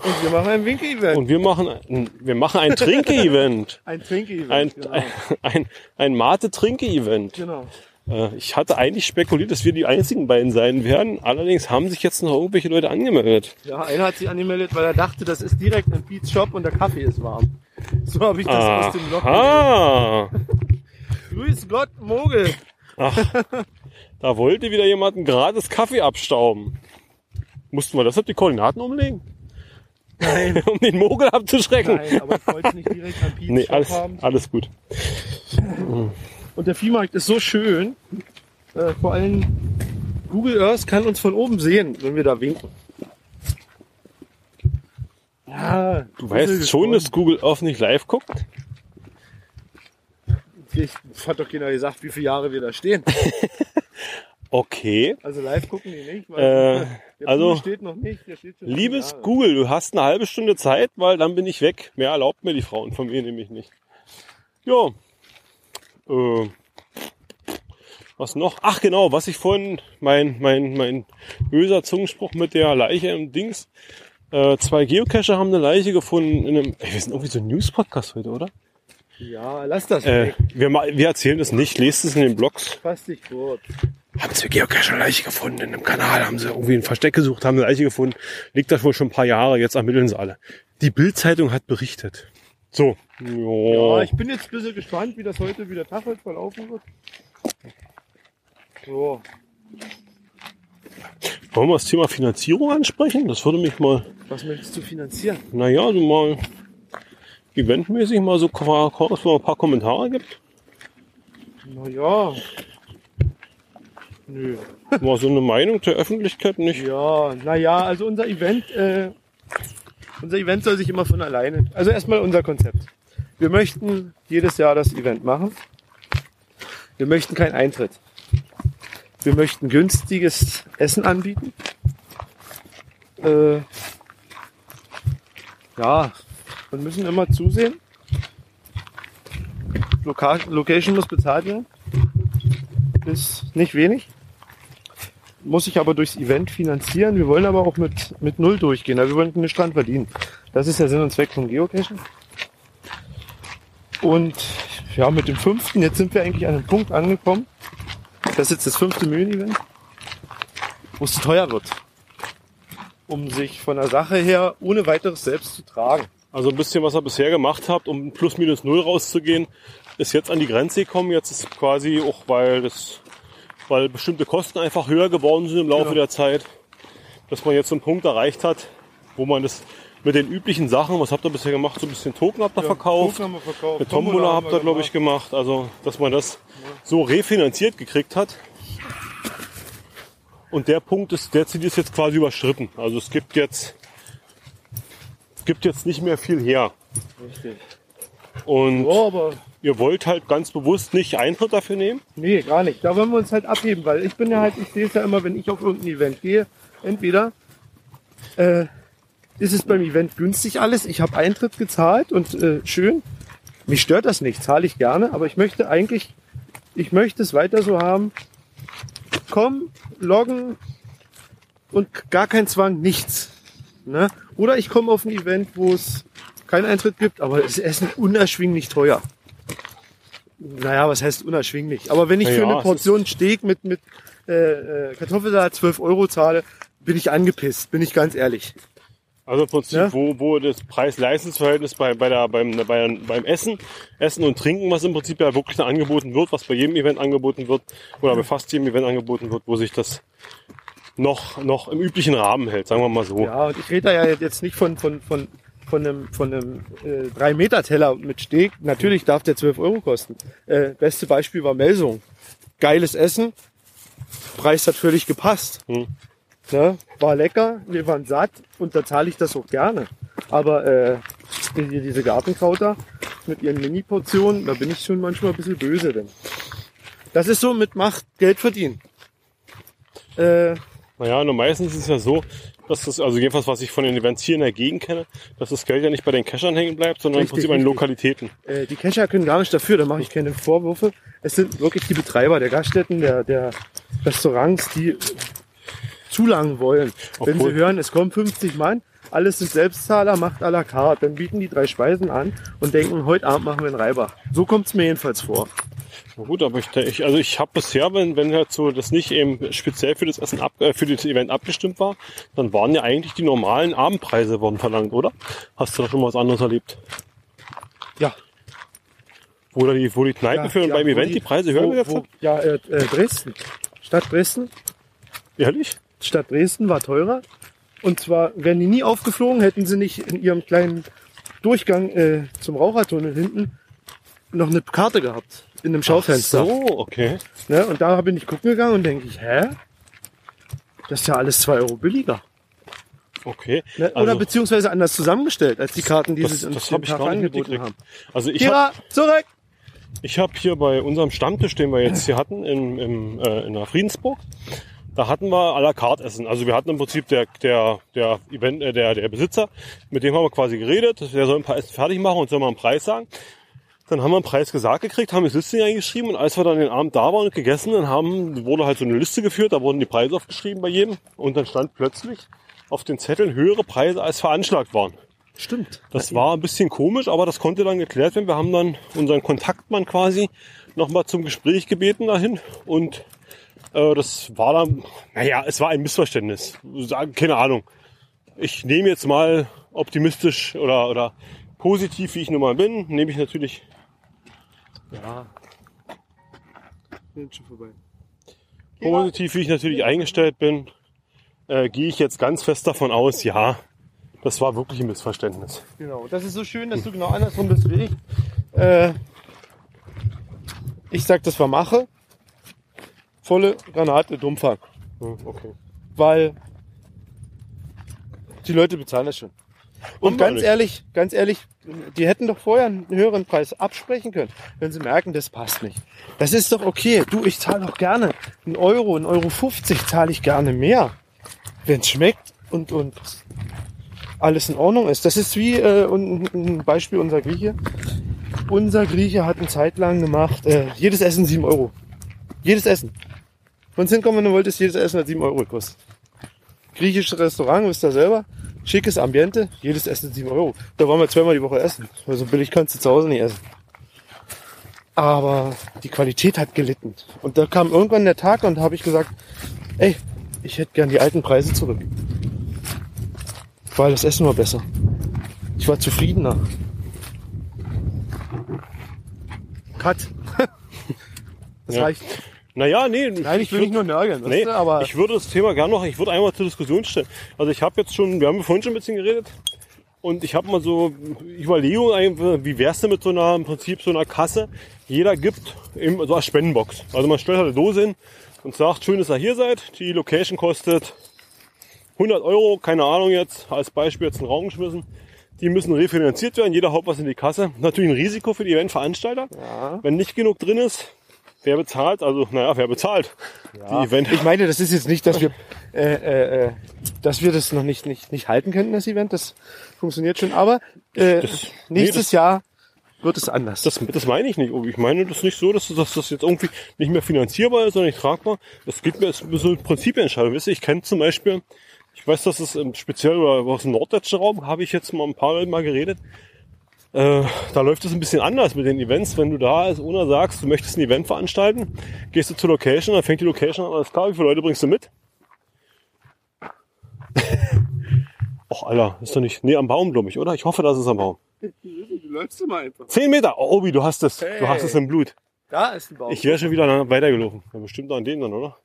Speaker 1: Und wir machen ein Winke-Event.
Speaker 2: Und wir machen, ein- wir machen ein Trinke-Event.
Speaker 1: Ein Trinke-Event.
Speaker 2: Ein,
Speaker 1: genau.
Speaker 2: ein, ein, ein Mate-Trinke-Event.
Speaker 1: genau.
Speaker 2: Äh, Ich hatte eigentlich spekuliert, dass wir die einzigen beiden sein werden. Allerdings haben sich jetzt noch irgendwelche Leute angemeldet.
Speaker 1: Ja, einer hat sich angemeldet, weil er dachte, das ist direkt ein Pete's Shop und der Kaffee ist warm. So habe ich das aus dem Blog.
Speaker 2: Aha!
Speaker 1: Grüß Gott, Mogel.
Speaker 2: Ach, da wollte wieder jemand einen gratis Kaffee abstauben. Mussten wir deshalb die Koordinaten umlegen?
Speaker 1: Nein,
Speaker 2: um den Mogel abzuschrecken.
Speaker 1: nein, aber ich wollte es nicht direkt am Piep
Speaker 2: Nee, alles,
Speaker 1: haben.
Speaker 2: alles gut.
Speaker 1: Und der Viehmarkt ist so schön. Äh, vor allem Google Earth kann uns von oben sehen, wenn wir da winken. Ja,
Speaker 2: Du weißt schon, dass Google Earth nicht live guckt?
Speaker 1: Ich hat doch keiner gesagt, wie viele Jahre wir da stehen.
Speaker 2: Okay.
Speaker 1: Also live gucken die nicht, weil
Speaker 2: Äh,
Speaker 1: der
Speaker 2: also,
Speaker 1: steht noch nicht. Steht
Speaker 2: Liebes
Speaker 1: Jahre.
Speaker 2: Google, du hast eine halbe Stunde Zeit, weil dann bin ich weg. Mehr erlaubt mir die Frauen von mir nämlich nicht. Ja. Äh, was noch? Ach genau, was ich vorhin, mein, mein, mein böser Zungenspruch mit der Leiche im Dings. Äh, zwei Geocacher haben eine Leiche gefunden in einem, ey, wir sind irgendwie so ein News-Podcast heute, oder?
Speaker 1: Ja, lass das
Speaker 2: Äh,
Speaker 1: weg.
Speaker 2: wir, wir erzählen es nicht, lest es in den Blogs.
Speaker 1: Fass dich kurz.
Speaker 2: haben sie Geocacher Leiche gefunden in einem Kanal, haben sie irgendwie ein Versteck gesucht, haben eine Leiche gefunden. Liegt da wohl schon ein paar Jahre, jetzt ermitteln sie alle. Die Bild-Zeitung hat berichtet. So.
Speaker 1: Ja,
Speaker 2: Ja,
Speaker 1: ich bin jetzt ein bisschen gespannt, wie das heute, wie der Tag heute verlaufen wird. So,
Speaker 2: wollen wir das Thema Finanzierung ansprechen? Das würde mich mal,
Speaker 1: was möchtest du finanzieren?
Speaker 2: naja, so mal eventmäßig mal so dass man ein paar Kommentare gibt.
Speaker 1: Naja. Nö.
Speaker 2: Mal so eine Meinung der Öffentlichkeit nicht.
Speaker 1: Ja, naja, also unser Event, äh, unser Event soll sich immer von alleine. Also erstmal unser Konzept. Wir möchten jedes Jahr das Event machen. Wir möchten keinen Eintritt. Wir möchten günstiges Essen anbieten. Äh, ja, und müssen immer zusehen. Loka Location muss bezahlt werden. Ist nicht wenig muss ich aber durchs Event finanzieren. Wir wollen aber auch mit, mit Null durchgehen. Also wir wollen nicht dran verdienen. Das ist der Sinn und Zweck von Geocaching. Und ja, mit dem fünften, jetzt sind wir eigentlich an einem Punkt angekommen. Das ist jetzt das fünfte Mühlen-Event, wo es teuer wird. Um sich von der Sache her ohne weiteres selbst zu tragen.
Speaker 2: Also ein bisschen, was ihr bisher gemacht habt, um plus minus null rauszugehen, ist jetzt an die Grenze gekommen. Jetzt ist quasi auch, weil das, weil bestimmte Kosten einfach höher geworden sind im Laufe
Speaker 1: Genau.
Speaker 2: der Zeit, dass man jetzt so einen Punkt erreicht hat, wo man das mit den üblichen Sachen, was habt ihr bisher gemacht? So ein bisschen Token habt ihr verkauft.
Speaker 1: Token haben wir verkauft.
Speaker 2: Eine Tombola habt ihr, glaube ich, gemacht. Also, dass man das so refinanziert gekriegt hat. Und der Punkt ist, der Ziel ist jetzt quasi überschritten. Also es gibt jetzt, es gibt jetzt nicht mehr viel her.
Speaker 1: Richtig.
Speaker 2: Und
Speaker 1: Ja, aber
Speaker 2: ihr wollt halt ganz bewusst nicht Eintritt dafür nehmen.
Speaker 1: Nee, gar nicht. Da wollen wir uns halt abheben, weil ich bin ja halt, ich sehe es ja immer, wenn ich auf irgendein Event gehe, entweder äh, ist es beim Event günstig alles, ich habe Eintritt gezahlt und äh, schön. Mich stört das nicht, zahle ich gerne, aber ich möchte eigentlich, ich möchte es weiter so haben. Komm, loggen und gar kein Zwang, nichts. Ne? Oder ich komme auf ein Event, wo es keinen Eintritt gibt, aber das Essen unerschwinglich teuer. Naja, was heißt unerschwinglich? Aber wenn ich
Speaker 2: Na
Speaker 1: für
Speaker 2: ja,
Speaker 1: eine Portion Steak mit, mit äh, äh, Kartoffelsalat 12 Euro zahle, bin ich angepisst, bin ich ganz ehrlich.
Speaker 2: Also im Prinzip,
Speaker 1: Ja.
Speaker 2: wo, wo das Preis-Leistungs-Verhältnis bei, bei der, beim, bei, beim Essen, Essen und Trinken, was im Prinzip ja wirklich angeboten wird, was bei jedem Event angeboten wird, oder bei fast jedem Event angeboten wird, wo sich das noch, noch im üblichen Rahmen hält, sagen wir mal so.
Speaker 1: Ja, und ich rede da ja jetzt nicht von, von, von, von einem, von einem äh, 3-Meter-Teller mit Steak. Natürlich darf der 12 Euro kosten. Äh, beste Beispiel war Melsung. Geiles Essen, Preis hat völlig gepasst.
Speaker 2: Hm.
Speaker 1: Ne? War lecker, wir waren satt und da zahle ich das auch gerne. Aber äh, die- diese Gartenkrauter mit ihren Mini-Portionen, da bin ich schon manchmal ein bisschen böse. Denn. Das ist so mit Macht Geld verdienen. Äh,
Speaker 2: Naja, nur meistens ist es ja so, dass das, also jedenfalls was ich von den Events hier in der Gegend kenne, dass das Geld ja nicht bei den Cachern hängen bleibt, sondern
Speaker 1: Richtig,
Speaker 2: im Prinzip an den. Lokalitäten.
Speaker 1: Äh, die Kescher können gar nicht dafür, da mache ich keine Vorwürfe. Es sind wirklich die Betreiber der Gaststätten, der, der Restaurants, die zulangen wollen. Wenn
Speaker 2: Obwohl-
Speaker 1: sie hören, es kommen 50 Mann, alles sind Selbstzahler, macht à la carte, dann bieten die drei Speisen an und denken, heute Abend machen wir einen Reiber. So kommt es mir jedenfalls vor.
Speaker 2: Na gut, aber ich, ich also ich habe bisher, wenn, wenn halt so das nicht eben speziell für das Essen ab, äh, für das Event abgestimmt war, dann waren ja eigentlich die normalen Abendpreise wurden verlangt, oder? Hast du da schon mal was anderes erlebt?
Speaker 1: Ja.
Speaker 2: Wo, da die, wo die Kneipen für beim
Speaker 1: wo
Speaker 2: Event die, Preise höher gesetzt haben?
Speaker 1: Ja, äh, äh, Dresden. Stadt Dresden.
Speaker 2: Ehrlich?
Speaker 1: Stadt Dresden war teurer. Und zwar wären die nie aufgeflogen, hätten sie nicht in ihrem kleinen Durchgang äh, zum Rauchertunnel hinten noch eine Karte gehabt. In einem Schaufenster.
Speaker 2: So, okay.
Speaker 1: Ne? Und da bin ich gucken gegangen und denke ich, hä? Das ist ja alles zwei Euro billiger.
Speaker 2: Okay.
Speaker 1: Ne?
Speaker 2: Also-
Speaker 1: Oder beziehungsweise anders zusammengestellt als die Karten, die
Speaker 2: Das,
Speaker 1: sie uns
Speaker 2: das
Speaker 1: den
Speaker 2: habe ich
Speaker 1: Tag
Speaker 2: gar
Speaker 1: angeboten haben.
Speaker 2: Also ich habe
Speaker 1: Kira, zurück!
Speaker 2: ich hab hier bei unserem Stammtisch, den wir jetzt hier hatten, in, im, äh, in der Friedensburg, da hatten wir à la carte Essen. Also wir hatten im Prinzip der, der, der, Event, äh, der, der Besitzer, mit dem haben wir quasi geredet, der soll ein paar Essen fertig machen und soll mal einen Preis sagen. Dann haben wir einen Preis gesagt gekriegt, haben die Liste eingeschrieben und als wir dann den Abend da waren und gegessen, dann haben, wurde halt so eine Liste geführt, da wurden die Preise aufgeschrieben bei jedem und dann stand plötzlich auf den Zetteln höhere Preise als veranschlagt waren.
Speaker 1: Stimmt.
Speaker 2: Das war ein bisschen komisch, aber das konnte dann geklärt werden. Wir haben dann unseren Kontaktmann quasi nochmal zum Gespräch gebeten dahin und äh, das war dann, naja, es war ein Missverständnis. Keine Ahnung. Ich nehme jetzt mal optimistisch oder, oder positiv, wie ich nun mal bin, nehme ich natürlich
Speaker 1: Ja. Bin schon vorbei.
Speaker 2: positiv, wie ich natürlich eingestellt bin, äh, gehe ich jetzt ganz fest davon aus, ja, das war wirklich ein Missverständnis.
Speaker 1: Genau. Das ist so schön, dass du genau andersrum bist wie ich. Äh, ich sag, das war Mache. Volle Granate, Dummfang.
Speaker 2: Hm, Okay.
Speaker 1: Weil die Leute bezahlen das schon. Und
Speaker 2: wir
Speaker 1: ganz ehrlich, ganz ehrlich, die hätten doch vorher einen höheren Preis absprechen können, wenn sie merken, das passt nicht. Das ist doch okay. Du, ich zahle doch gerne. Ein Euro, ein Euro 50 zahle ich gerne mehr. Wenn es schmeckt und, und alles in Ordnung ist. Das ist wie äh, un- ein Beispiel unser Grieche. Unser Grieche hat eine Zeit lang gemacht, äh, jedes Essen 7 Euro. Jedes Essen. Von hinkommen, wenn du wolltest, jedes Essen hat 7 Euro gekostet. Griechisches Restaurant, wisst ihr selber. Schickes Ambiente, jedes Essen 7 Euro. Da wollen wir zweimal die Woche essen. So billig kannst du zu Hause nicht essen. Aber die Qualität hat gelitten. Und da kam irgendwann der Tag und da habe ich gesagt, ey, ich hätte gern die alten Preise zurück. Weil das Essen war besser. Ich war zufriedener. Cut. Das
Speaker 2: Ja.
Speaker 1: reicht.
Speaker 2: Naja, nee.
Speaker 1: Nein, ich will nicht nur nörgeln,
Speaker 2: Nee,
Speaker 1: du, aber
Speaker 2: ich würde das Thema gerne noch, ich würde einmal zur Diskussion stellen. Also ich habe jetzt schon, wir haben vorhin schon ein bisschen geredet und ich habe mal so Überlegungen, wie wär's denn mit so einer, im Prinzip so einer Kasse? Jeder gibt eben so eine Spendenbox. Also man stellt halt eine Dose hin und sagt, schön, dass ihr hier seid. Die Location kostet 100 Euro, keine Ahnung jetzt, als Beispiel jetzt einen Raum geschmissen. Die müssen refinanziert werden, jeder haut was in die Kasse. Natürlich ein Risiko für die Eventveranstalter.
Speaker 1: Ja.
Speaker 2: Wenn nicht genug drin ist, wer bezahlt? Also, naja, wer bezahlt? Die Event
Speaker 1: Ich meine, das ist jetzt nicht, dass wir, äh, äh, äh, dass wir das noch nicht, nicht, nicht halten könnten, das Event. Das funktioniert schon. Aber äh,
Speaker 2: Das- nee,
Speaker 1: nächstes
Speaker 2: das-
Speaker 1: Jahr wird es anders.
Speaker 2: Das, das meine ich nicht. Ich meine das nicht so, dass, dass das jetzt irgendwie nicht mehr finanzierbar ist, sondern nicht tragbar. Das geht mir ist so eine Prinzipentscheidung. Wisst ihr, ich kenne zum Beispiel, ich weiß, dass es im speziell oder aus dem norddeutschen Raum habe ich jetzt mal ein paar Mal geredet. Äh, da läuft es ein bisschen anders mit den Events. Wenn du da als Owner sagst, du möchtest ein Event veranstalten, gehst du zur Location, dann fängt die Location an, alles klar, wie viele Leute bringst du mit? Och, Alter, ist doch nicht. Nee, am Baum, glaube ich, oder? Ich hoffe, das ist am Baum.
Speaker 1: Du läufst immer einfach.
Speaker 2: Zehn Meter! Oh, Obi, du hast es. Du
Speaker 1: Hey.
Speaker 2: hast es im Blut.
Speaker 1: Da ist ein Baum.
Speaker 2: Ich wäre schon wieder weitergelaufen. Ja, bestimmt an denen dann, oder?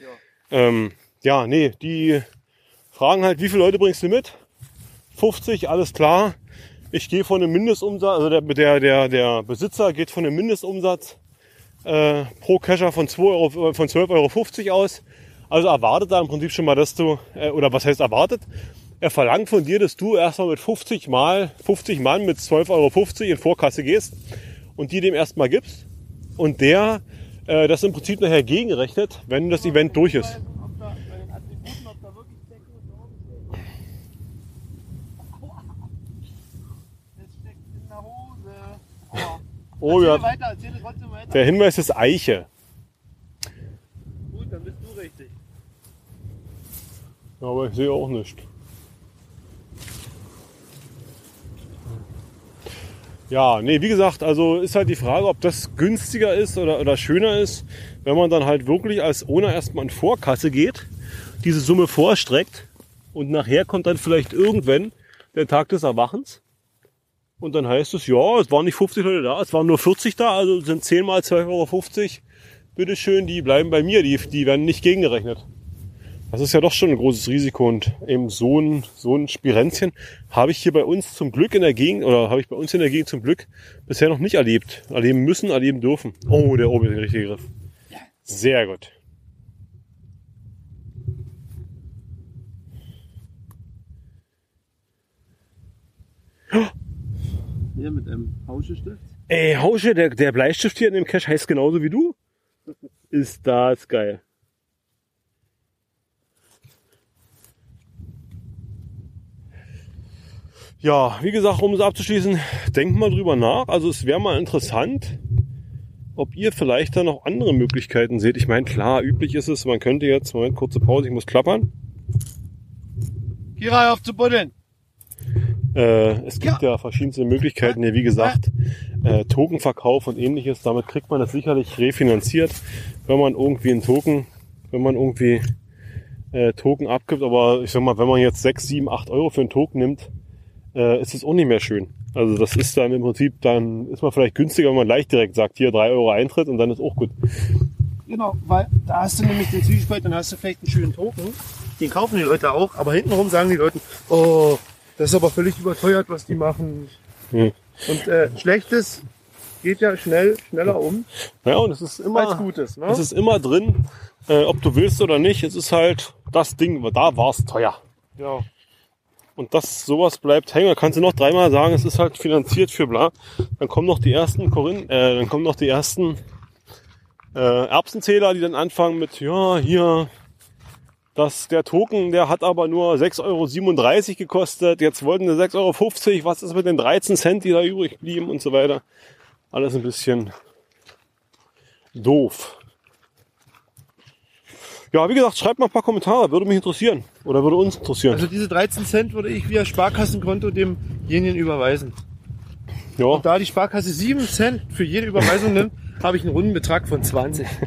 Speaker 2: Ja. Ähm, ja, nee, die fragen halt, wie viele Leute bringst du mit? 50, alles klar. Ich gehe von einem Mindestumsatz, also der, der, der, der Besitzer geht von einem Mindestumsatz äh, pro Kescher von, 2 Euro, äh, von 12,50 Euro aus. Also erwartet er im Prinzip schon mal, dass du, äh, oder was heißt erwartet? Er verlangt von dir, dass du erstmal mit 50 Mal, 50 Mann mit 12,50 Euro in Vorkasse gehst und die dem erstmal gibst und der äh, das im Prinzip nachher gegenrechnet, wenn das Event durch ist. Oh ja,
Speaker 1: weiter, erzähl trotzdem weiter.
Speaker 2: der Hinweis ist Eiche.
Speaker 1: Gut, dann bist du richtig.
Speaker 2: Aber ich sehe auch nicht. Ja, nee, wie gesagt, also ist halt die Frage, ob das günstiger ist oder, oder schöner ist, wenn man dann halt wirklich als Owner erstmal in Vorkasse geht, diese Summe vorstreckt und nachher kommt dann vielleicht irgendwann der Tag des Erwachens und dann heißt es, ja, es waren nicht 50 Leute da, es waren nur 40 da, also sind 10 mal 12,50 Euro. Bitteschön, die bleiben bei mir, die, die werden nicht gegengerechnet. Das ist ja doch schon ein großes Risiko und eben so ein, so ein Spirenzchen habe ich hier bei uns zum Glück in der Gegend oder habe ich bei uns in der Gegend zum Glück bisher noch nicht erlebt. Erleben müssen, erleben dürfen. Oh, der oben ist der richtige Griff. Sehr gut.
Speaker 1: Hier mit einem Hauschestift.
Speaker 2: Ey, Hausche, der, der Bleistift hier in dem Cache heißt genauso wie du? Ist das geil. Ja, wie gesagt, um es abzuschließen, denkt mal drüber nach. Also es wäre mal interessant, ob ihr vielleicht da noch andere Möglichkeiten seht. Ich meine, klar, üblich ist es, man könnte jetzt, Moment, kurze Pause, ich muss klappern.
Speaker 1: Kira, auf zu buddeln.
Speaker 2: Äh, es gibt ja. verschiedenste Möglichkeiten hier, wie gesagt, äh, Tokenverkauf und ähnliches. Damit kriegt man das sicherlich refinanziert, wenn man irgendwie einen Token, wenn man irgendwie äh, Token abgibt. Aber ich sag mal, wenn man jetzt 6, 7, 8 Euro für einen Token nimmt, äh, ist es auch nicht mehr schön. Also das ist dann im Prinzip, dann ist man vielleicht günstiger, wenn man leicht direkt sagt, hier 3 Euro Eintritt und dann ist auch gut.
Speaker 1: Genau, weil da hast du nämlich den Zwiespalt, dann hast du vielleicht einen schönen Token. Den kaufen die Leute auch, aber hintenrum sagen die Leute, oh, das ist aber völlig überteuert, was die machen.
Speaker 2: Hm.
Speaker 1: Und äh, Schlechtes geht ja schnell, schneller um
Speaker 2: Ja, und es ist
Speaker 1: als
Speaker 2: immer,
Speaker 1: Gutes. Ne?
Speaker 2: es ist immer drin, äh, ob du willst oder nicht. Es ist halt das Ding, da war es teuer.
Speaker 1: ja.
Speaker 2: Und das, sowas bleibt hängen. Da kannst du noch dreimal sagen, es ist halt finanziert für bla. Dann kommen noch die ersten Korin, äh, dann kommen noch die ersten äh, Erbsenzähler, die dann anfangen mit, ja, hier, das, der Token, der hat aber nur 6,37 Euro gekostet. Jetzt wollten sie 6,50 Euro. Was ist mit den 13 Cent, die da übrig blieben und so weiter? Alles ein bisschen doof. Ja, wie gesagt, schreibt mal ein paar Kommentare, würde mich interessieren. Oder würde uns interessieren.
Speaker 1: Also diese 13 Cent würde ich via Sparkassenkonto demjenigen überweisen.
Speaker 2: ja.
Speaker 1: Und da die Sparkasse 7 Cent für jede Überweisung nimmt, habe ich einen runden Betrag von 20.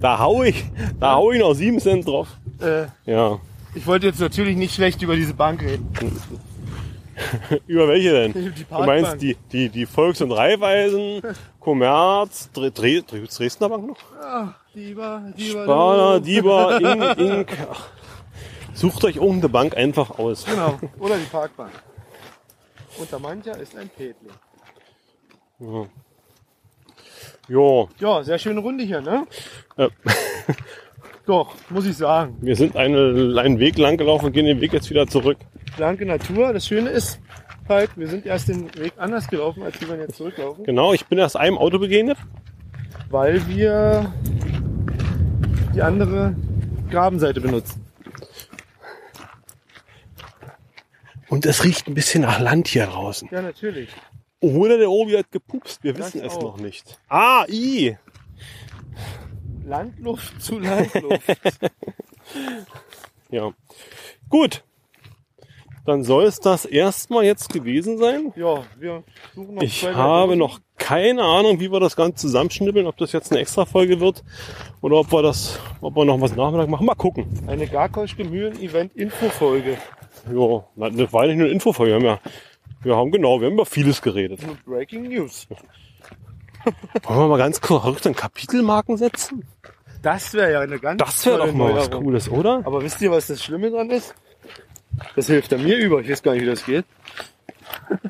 Speaker 2: Da hau ich, da hau ich noch 7 Cent drauf.
Speaker 1: Äh,
Speaker 2: Ja.
Speaker 1: ich wollte jetzt natürlich nicht schlecht über diese Bank reden.
Speaker 2: Über welche denn? Du meinst die, die, die Volks- und Raiffeisen, Commerz, Dre Dre Dre Dresdner Bank noch?
Speaker 1: Ach, lieber.
Speaker 2: Sparda,
Speaker 1: du.
Speaker 2: Dieber, Ink, Ink. Ach, Sucht euch irgendeine Bank einfach aus.
Speaker 1: Genau, oder die Parkbank. Unter mancher ist ein Petling.
Speaker 2: Jo,
Speaker 1: Ja, sehr schöne Runde hier, ne?
Speaker 2: Ja.
Speaker 1: Doch, muss ich sagen.
Speaker 2: wir sind eine, einen Weg lang gelaufen und gehen den Weg jetzt wieder zurück.
Speaker 1: Blanke Natur. Das Schöne ist halt, wir sind erst den Weg anders gelaufen, als wir jetzt zurücklaufen,
Speaker 2: Genau, ich bin erst einem Auto begegnet.
Speaker 1: weil wir die andere Grabenseite benutzen.
Speaker 2: Und es riecht ein bisschen nach Land hier draußen.
Speaker 1: Ja, natürlich.
Speaker 2: Oder der Obi hat gepupst, wir
Speaker 1: Das
Speaker 2: wissen es
Speaker 1: auch.
Speaker 2: noch nicht. Ah, i.
Speaker 1: Landluft zu Landluft.
Speaker 2: Ja. Gut. Dann soll es das erstmal jetzt gewesen sein.
Speaker 1: ja, wir suchen noch
Speaker 2: Ich habe noch keine Ahnung, wie wir das Ganze zusammenschnibbeln, ob das jetzt eine extra Folge wird oder ob wir das, ob wir noch was Nachmittag machen. Mal gucken.
Speaker 1: eine Garkoschke Mühlen Event Infofolge.
Speaker 2: Ja, das war nicht nur eine Infofolge. Wir haben ja, wir haben genau, wir haben über vieles geredet.
Speaker 1: Mit Breaking News.
Speaker 2: Wollen wir mal ganz korrekt dann Kapitelmarken setzen?
Speaker 1: Das wäre ja eine ganz
Speaker 2: Das wäre doch mal was
Speaker 1: Neuerung.
Speaker 2: Cooles, oder?
Speaker 1: Aber wisst ihr, was das Schlimme dran ist? Das hilft er mir über. Ich weiß gar nicht, wie das geht.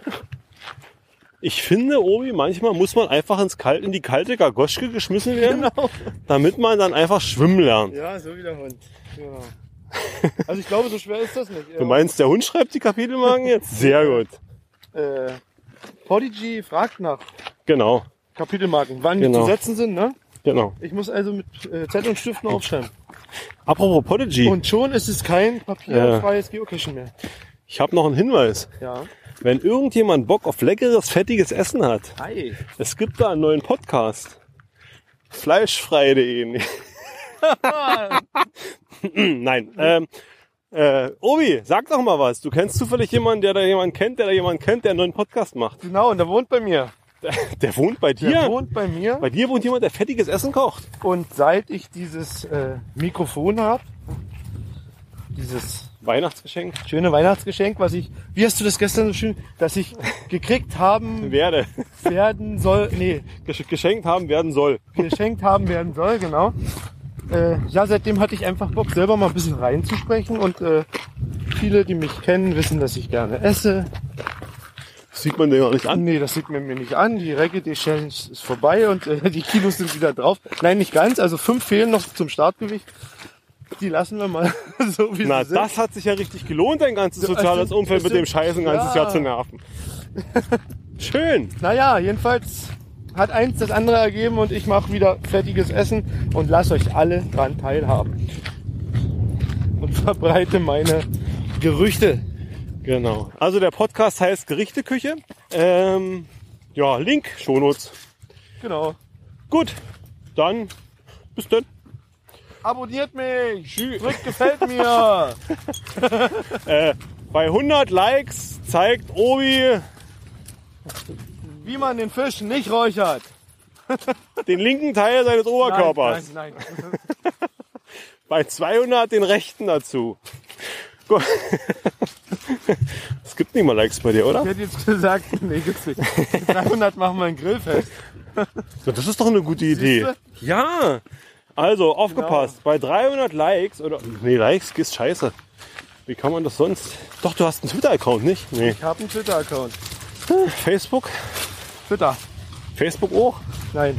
Speaker 2: Ich finde, Obi, manchmal muss man einfach ins Kalt, in die kalte Gagoschke geschmissen werden,
Speaker 1: Genau.
Speaker 2: damit man dann einfach schwimmen lernt.
Speaker 1: Ja, so wie der Hund. Genau. Also ich glaube, so schwer ist das nicht.
Speaker 2: Du meinst, der Hund schreibt die Kapitelmarken jetzt? Sehr gut.
Speaker 1: Äh, Podigy fragt nach
Speaker 2: Genau,
Speaker 1: Kapitelmarken, wann die
Speaker 2: Genau.
Speaker 1: zu setzen sind, ne?
Speaker 2: genau.
Speaker 1: Ich muss also mit äh, Zettel und Stift noch aufschreiben.
Speaker 2: Apropos Podigy,
Speaker 1: Und schon ist es kein papierfreies Geocaching mehr.
Speaker 2: ich habe noch einen Hinweis.
Speaker 1: Ja.
Speaker 2: Wenn irgendjemand Bock auf leckeres, fettiges Essen hat,
Speaker 1: Hi.
Speaker 2: es gibt da einen neuen Podcast. Fleischfrei.de. Nein. Ähm, äh, Obi, sag doch mal was. Du kennst zufällig jemanden, der da jemanden kennt, der da jemanden kennt, der einen neuen Podcast macht.
Speaker 1: Genau, und der wohnt bei mir.
Speaker 2: Der wohnt bei
Speaker 1: Der
Speaker 2: dir.
Speaker 1: wohnt bei mir.
Speaker 2: Bei dir wohnt jemand, der fettiges Essen kocht.
Speaker 1: Und seit ich dieses äh, Mikrofon habe, dieses
Speaker 2: Weihnachtsgeschenk.
Speaker 1: schöne Weihnachtsgeschenk, was ich, wie hast du das gestern so schön, dass ich gekriegt haben
Speaker 2: Werde.
Speaker 1: werden soll, nee,
Speaker 2: Gesch- Geschenkt haben werden soll.
Speaker 1: geschenkt haben werden soll, genau. Äh, ja, seitdem hatte ich einfach Bock, selber mal ein bisschen reinzusprechen und äh, viele, die mich kennen, wissen, dass ich gerne esse.
Speaker 2: Das sieht man dir gar nicht an.
Speaker 1: Nee, das sieht man mir nicht an. Die Reggae Day Challenge ist vorbei und äh, die Kilos sind wieder drauf. Nein, nicht ganz. Also fünf fehlen noch zum Startgewicht. Die lassen wir mal so wie
Speaker 2: Na,
Speaker 1: sie sind.
Speaker 2: das hat sich ja richtig gelohnt, dein ganzes
Speaker 1: Ja,
Speaker 2: soziales Umfeld mit dem Scheiß ein ganzes
Speaker 1: ja.
Speaker 2: Jahr zu nerven. Schön.
Speaker 1: Naja, jedenfalls hat eins das andere ergeben und ich mache wieder fettiges Essen und lasse euch alle dran teilhaben. Und verbreite meine Gerüchte.
Speaker 2: Genau. Also der Podcast heißt Gerichteküche. Ähm, ja, Link, Shownotes.
Speaker 1: Genau.
Speaker 2: Gut, dann bis dann.
Speaker 1: Abonniert mich! Drückt gefällt mir!
Speaker 2: Äh, bei 100 Likes zeigt Obi
Speaker 1: Wie man den Fisch nicht räuchert.
Speaker 2: den linken Teil seines Oberkörpers.
Speaker 1: Nein, nein, nein.
Speaker 2: Bei 200 den rechten dazu. Gut. Es gibt nicht mal Likes bei dir,
Speaker 1: Ich
Speaker 2: oder?
Speaker 1: hätte jetzt gesagt, nee, gibt's nicht. 300 machen wir ein Grillfest.
Speaker 2: Ja, Das ist doch eine gute Idee.
Speaker 1: Siehste?
Speaker 2: Ja. Also, aufgepasst. Bei 300 Likes oder... Nee, Likes ist scheiße. Wie kann man das sonst... Doch, du hast einen Twitter-Account, nicht? Nee.
Speaker 1: Ich habe einen Twitter-Account.
Speaker 2: Facebook?
Speaker 1: Twitter.
Speaker 2: Facebook auch?
Speaker 1: Nein.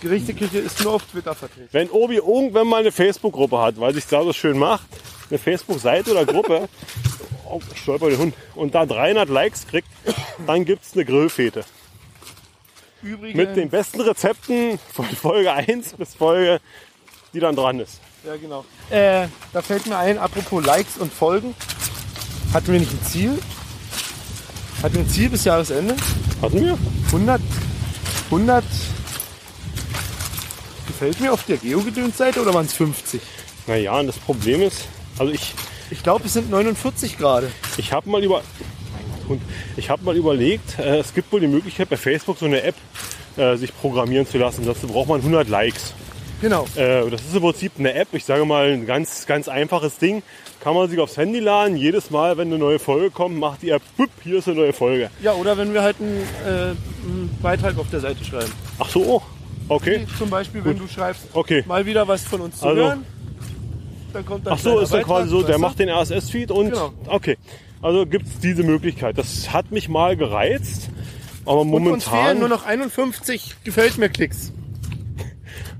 Speaker 1: Gerichteküche ist nur auf Twitter vertreten.
Speaker 2: Wenn Obi irgendwann mal eine Facebook-Gruppe hat, weil sich da so schön macht, eine Facebook-Seite oder Gruppe, oh, stolper den Hund, und da 300 Likes kriegt, dann gibt's eine Grillfete.
Speaker 1: Übrigens,
Speaker 2: Mit den besten Rezepten von Folge 1 bis Folge, die dann dran ist.
Speaker 1: Ja, genau. Äh, da fällt mir ein, apropos Likes und Folgen. Hatten wir nicht ein Ziel? Hatten wir ein Ziel bis Jahresende?
Speaker 2: Hatten wir?
Speaker 1: 100, 100 gefällt mir auf der Geogedöns-Seite oder waren es 50?
Speaker 2: Naja, und das Problem ist, also ich,
Speaker 1: Ich glaube, es sind 49 gerade.
Speaker 2: ich habe mal über, und ich habe mal überlegt, äh, es gibt wohl die Möglichkeit bei Facebook so eine App äh, sich programmieren zu lassen. Dazu braucht man 100 Likes.
Speaker 1: Genau.
Speaker 2: Äh, das ist im Prinzip eine App, ich sage mal ein ganz, ganz einfaches Ding. Kann man sich aufs Handy laden. Jedes Mal, wenn eine neue Folge kommt, macht die App, bup, hier ist eine neue Folge.
Speaker 1: Ja, oder wenn wir halt einen, äh, einen Beitrag auf der Seite schreiben.
Speaker 2: Ach so, okay.
Speaker 1: Wie Zum Beispiel, wenn du schreibst,
Speaker 2: Okay.
Speaker 1: mal wieder was von uns zu
Speaker 2: Also-
Speaker 1: hören. Dann kommt dann
Speaker 2: Ach so, ist dann
Speaker 1: Beitrag,
Speaker 2: quasi so, der macht den RSS-Feed und
Speaker 1: Genau.
Speaker 2: okay. Also gibt es diese Möglichkeit. Das hat mich mal gereizt, aber
Speaker 1: Und uns fehlen
Speaker 2: momentan,
Speaker 1: nur noch 51 gefällt mir Klicks.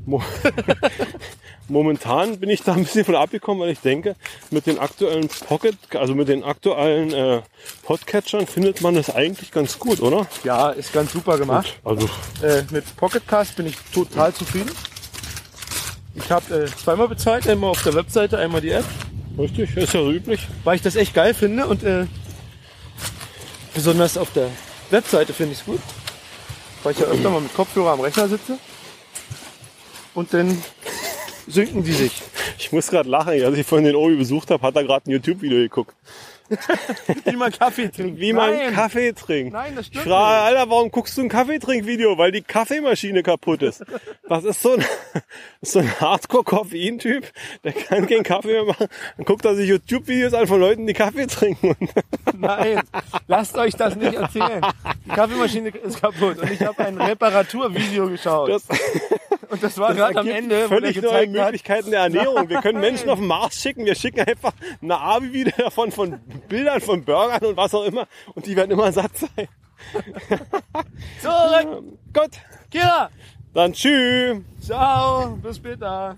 Speaker 2: Mo momentan bin ich da ein bisschen von abgekommen, weil ich denke, mit den aktuellen Pocket, also mit den aktuellen äh, Podcatchern findet man das eigentlich ganz gut, oder?
Speaker 1: Ja, ist ganz super gemacht.
Speaker 2: Also
Speaker 1: Äh, mit Pocketcast bin ich total zufrieden. Ich habe äh, zweimal bezahlt, einmal auf der Webseite, einmal die App,
Speaker 2: richtig, ist ja so üblich.
Speaker 1: weil ich das echt geil finde und äh, besonders auf der Webseite finde ich es gut, weil ich ja öfter mal mit Kopfhörer am Rechner sitze und dann sinken die sich.
Speaker 2: Ich muss gerade lachen, als ich vorhin den Obi besucht habe, hat er gerade ein YouTube-Video geguckt.
Speaker 1: Wie man Kaffee trinkt.
Speaker 2: Wie man
Speaker 1: Nein.
Speaker 2: Kaffee trinkt.
Speaker 1: Nein, das
Speaker 2: Ich
Speaker 1: stimmt
Speaker 2: frage, Alter, warum guckst du ein Kaffeetrinkvideo? Weil die Kaffeemaschine kaputt ist. Das ist so ein, so ein Hardcore-Koffein-Typ, der kann keinen Kaffee mehr machen. Dann guckt er sich YouTube-Videos an von Leuten, die Kaffee trinken.
Speaker 1: Nein, lasst euch das nicht erzählen. Die Kaffeemaschine ist kaputt und ich habe ein Reparaturvideo geschaut.
Speaker 2: das,
Speaker 1: und das war gerade am Ende,
Speaker 2: völlig neue
Speaker 1: gezeigt hat,
Speaker 2: Möglichkeiten der Ernährung. Wir können Menschen auf den Mars schicken. Wir schicken einfach eine Abi-Video davon von Bildern von Burgern und was auch immer. Und die werden immer satt sein.
Speaker 1: zurück,
Speaker 2: Gut,
Speaker 1: Kira,
Speaker 2: dann tschüss.
Speaker 1: ciao, bis später.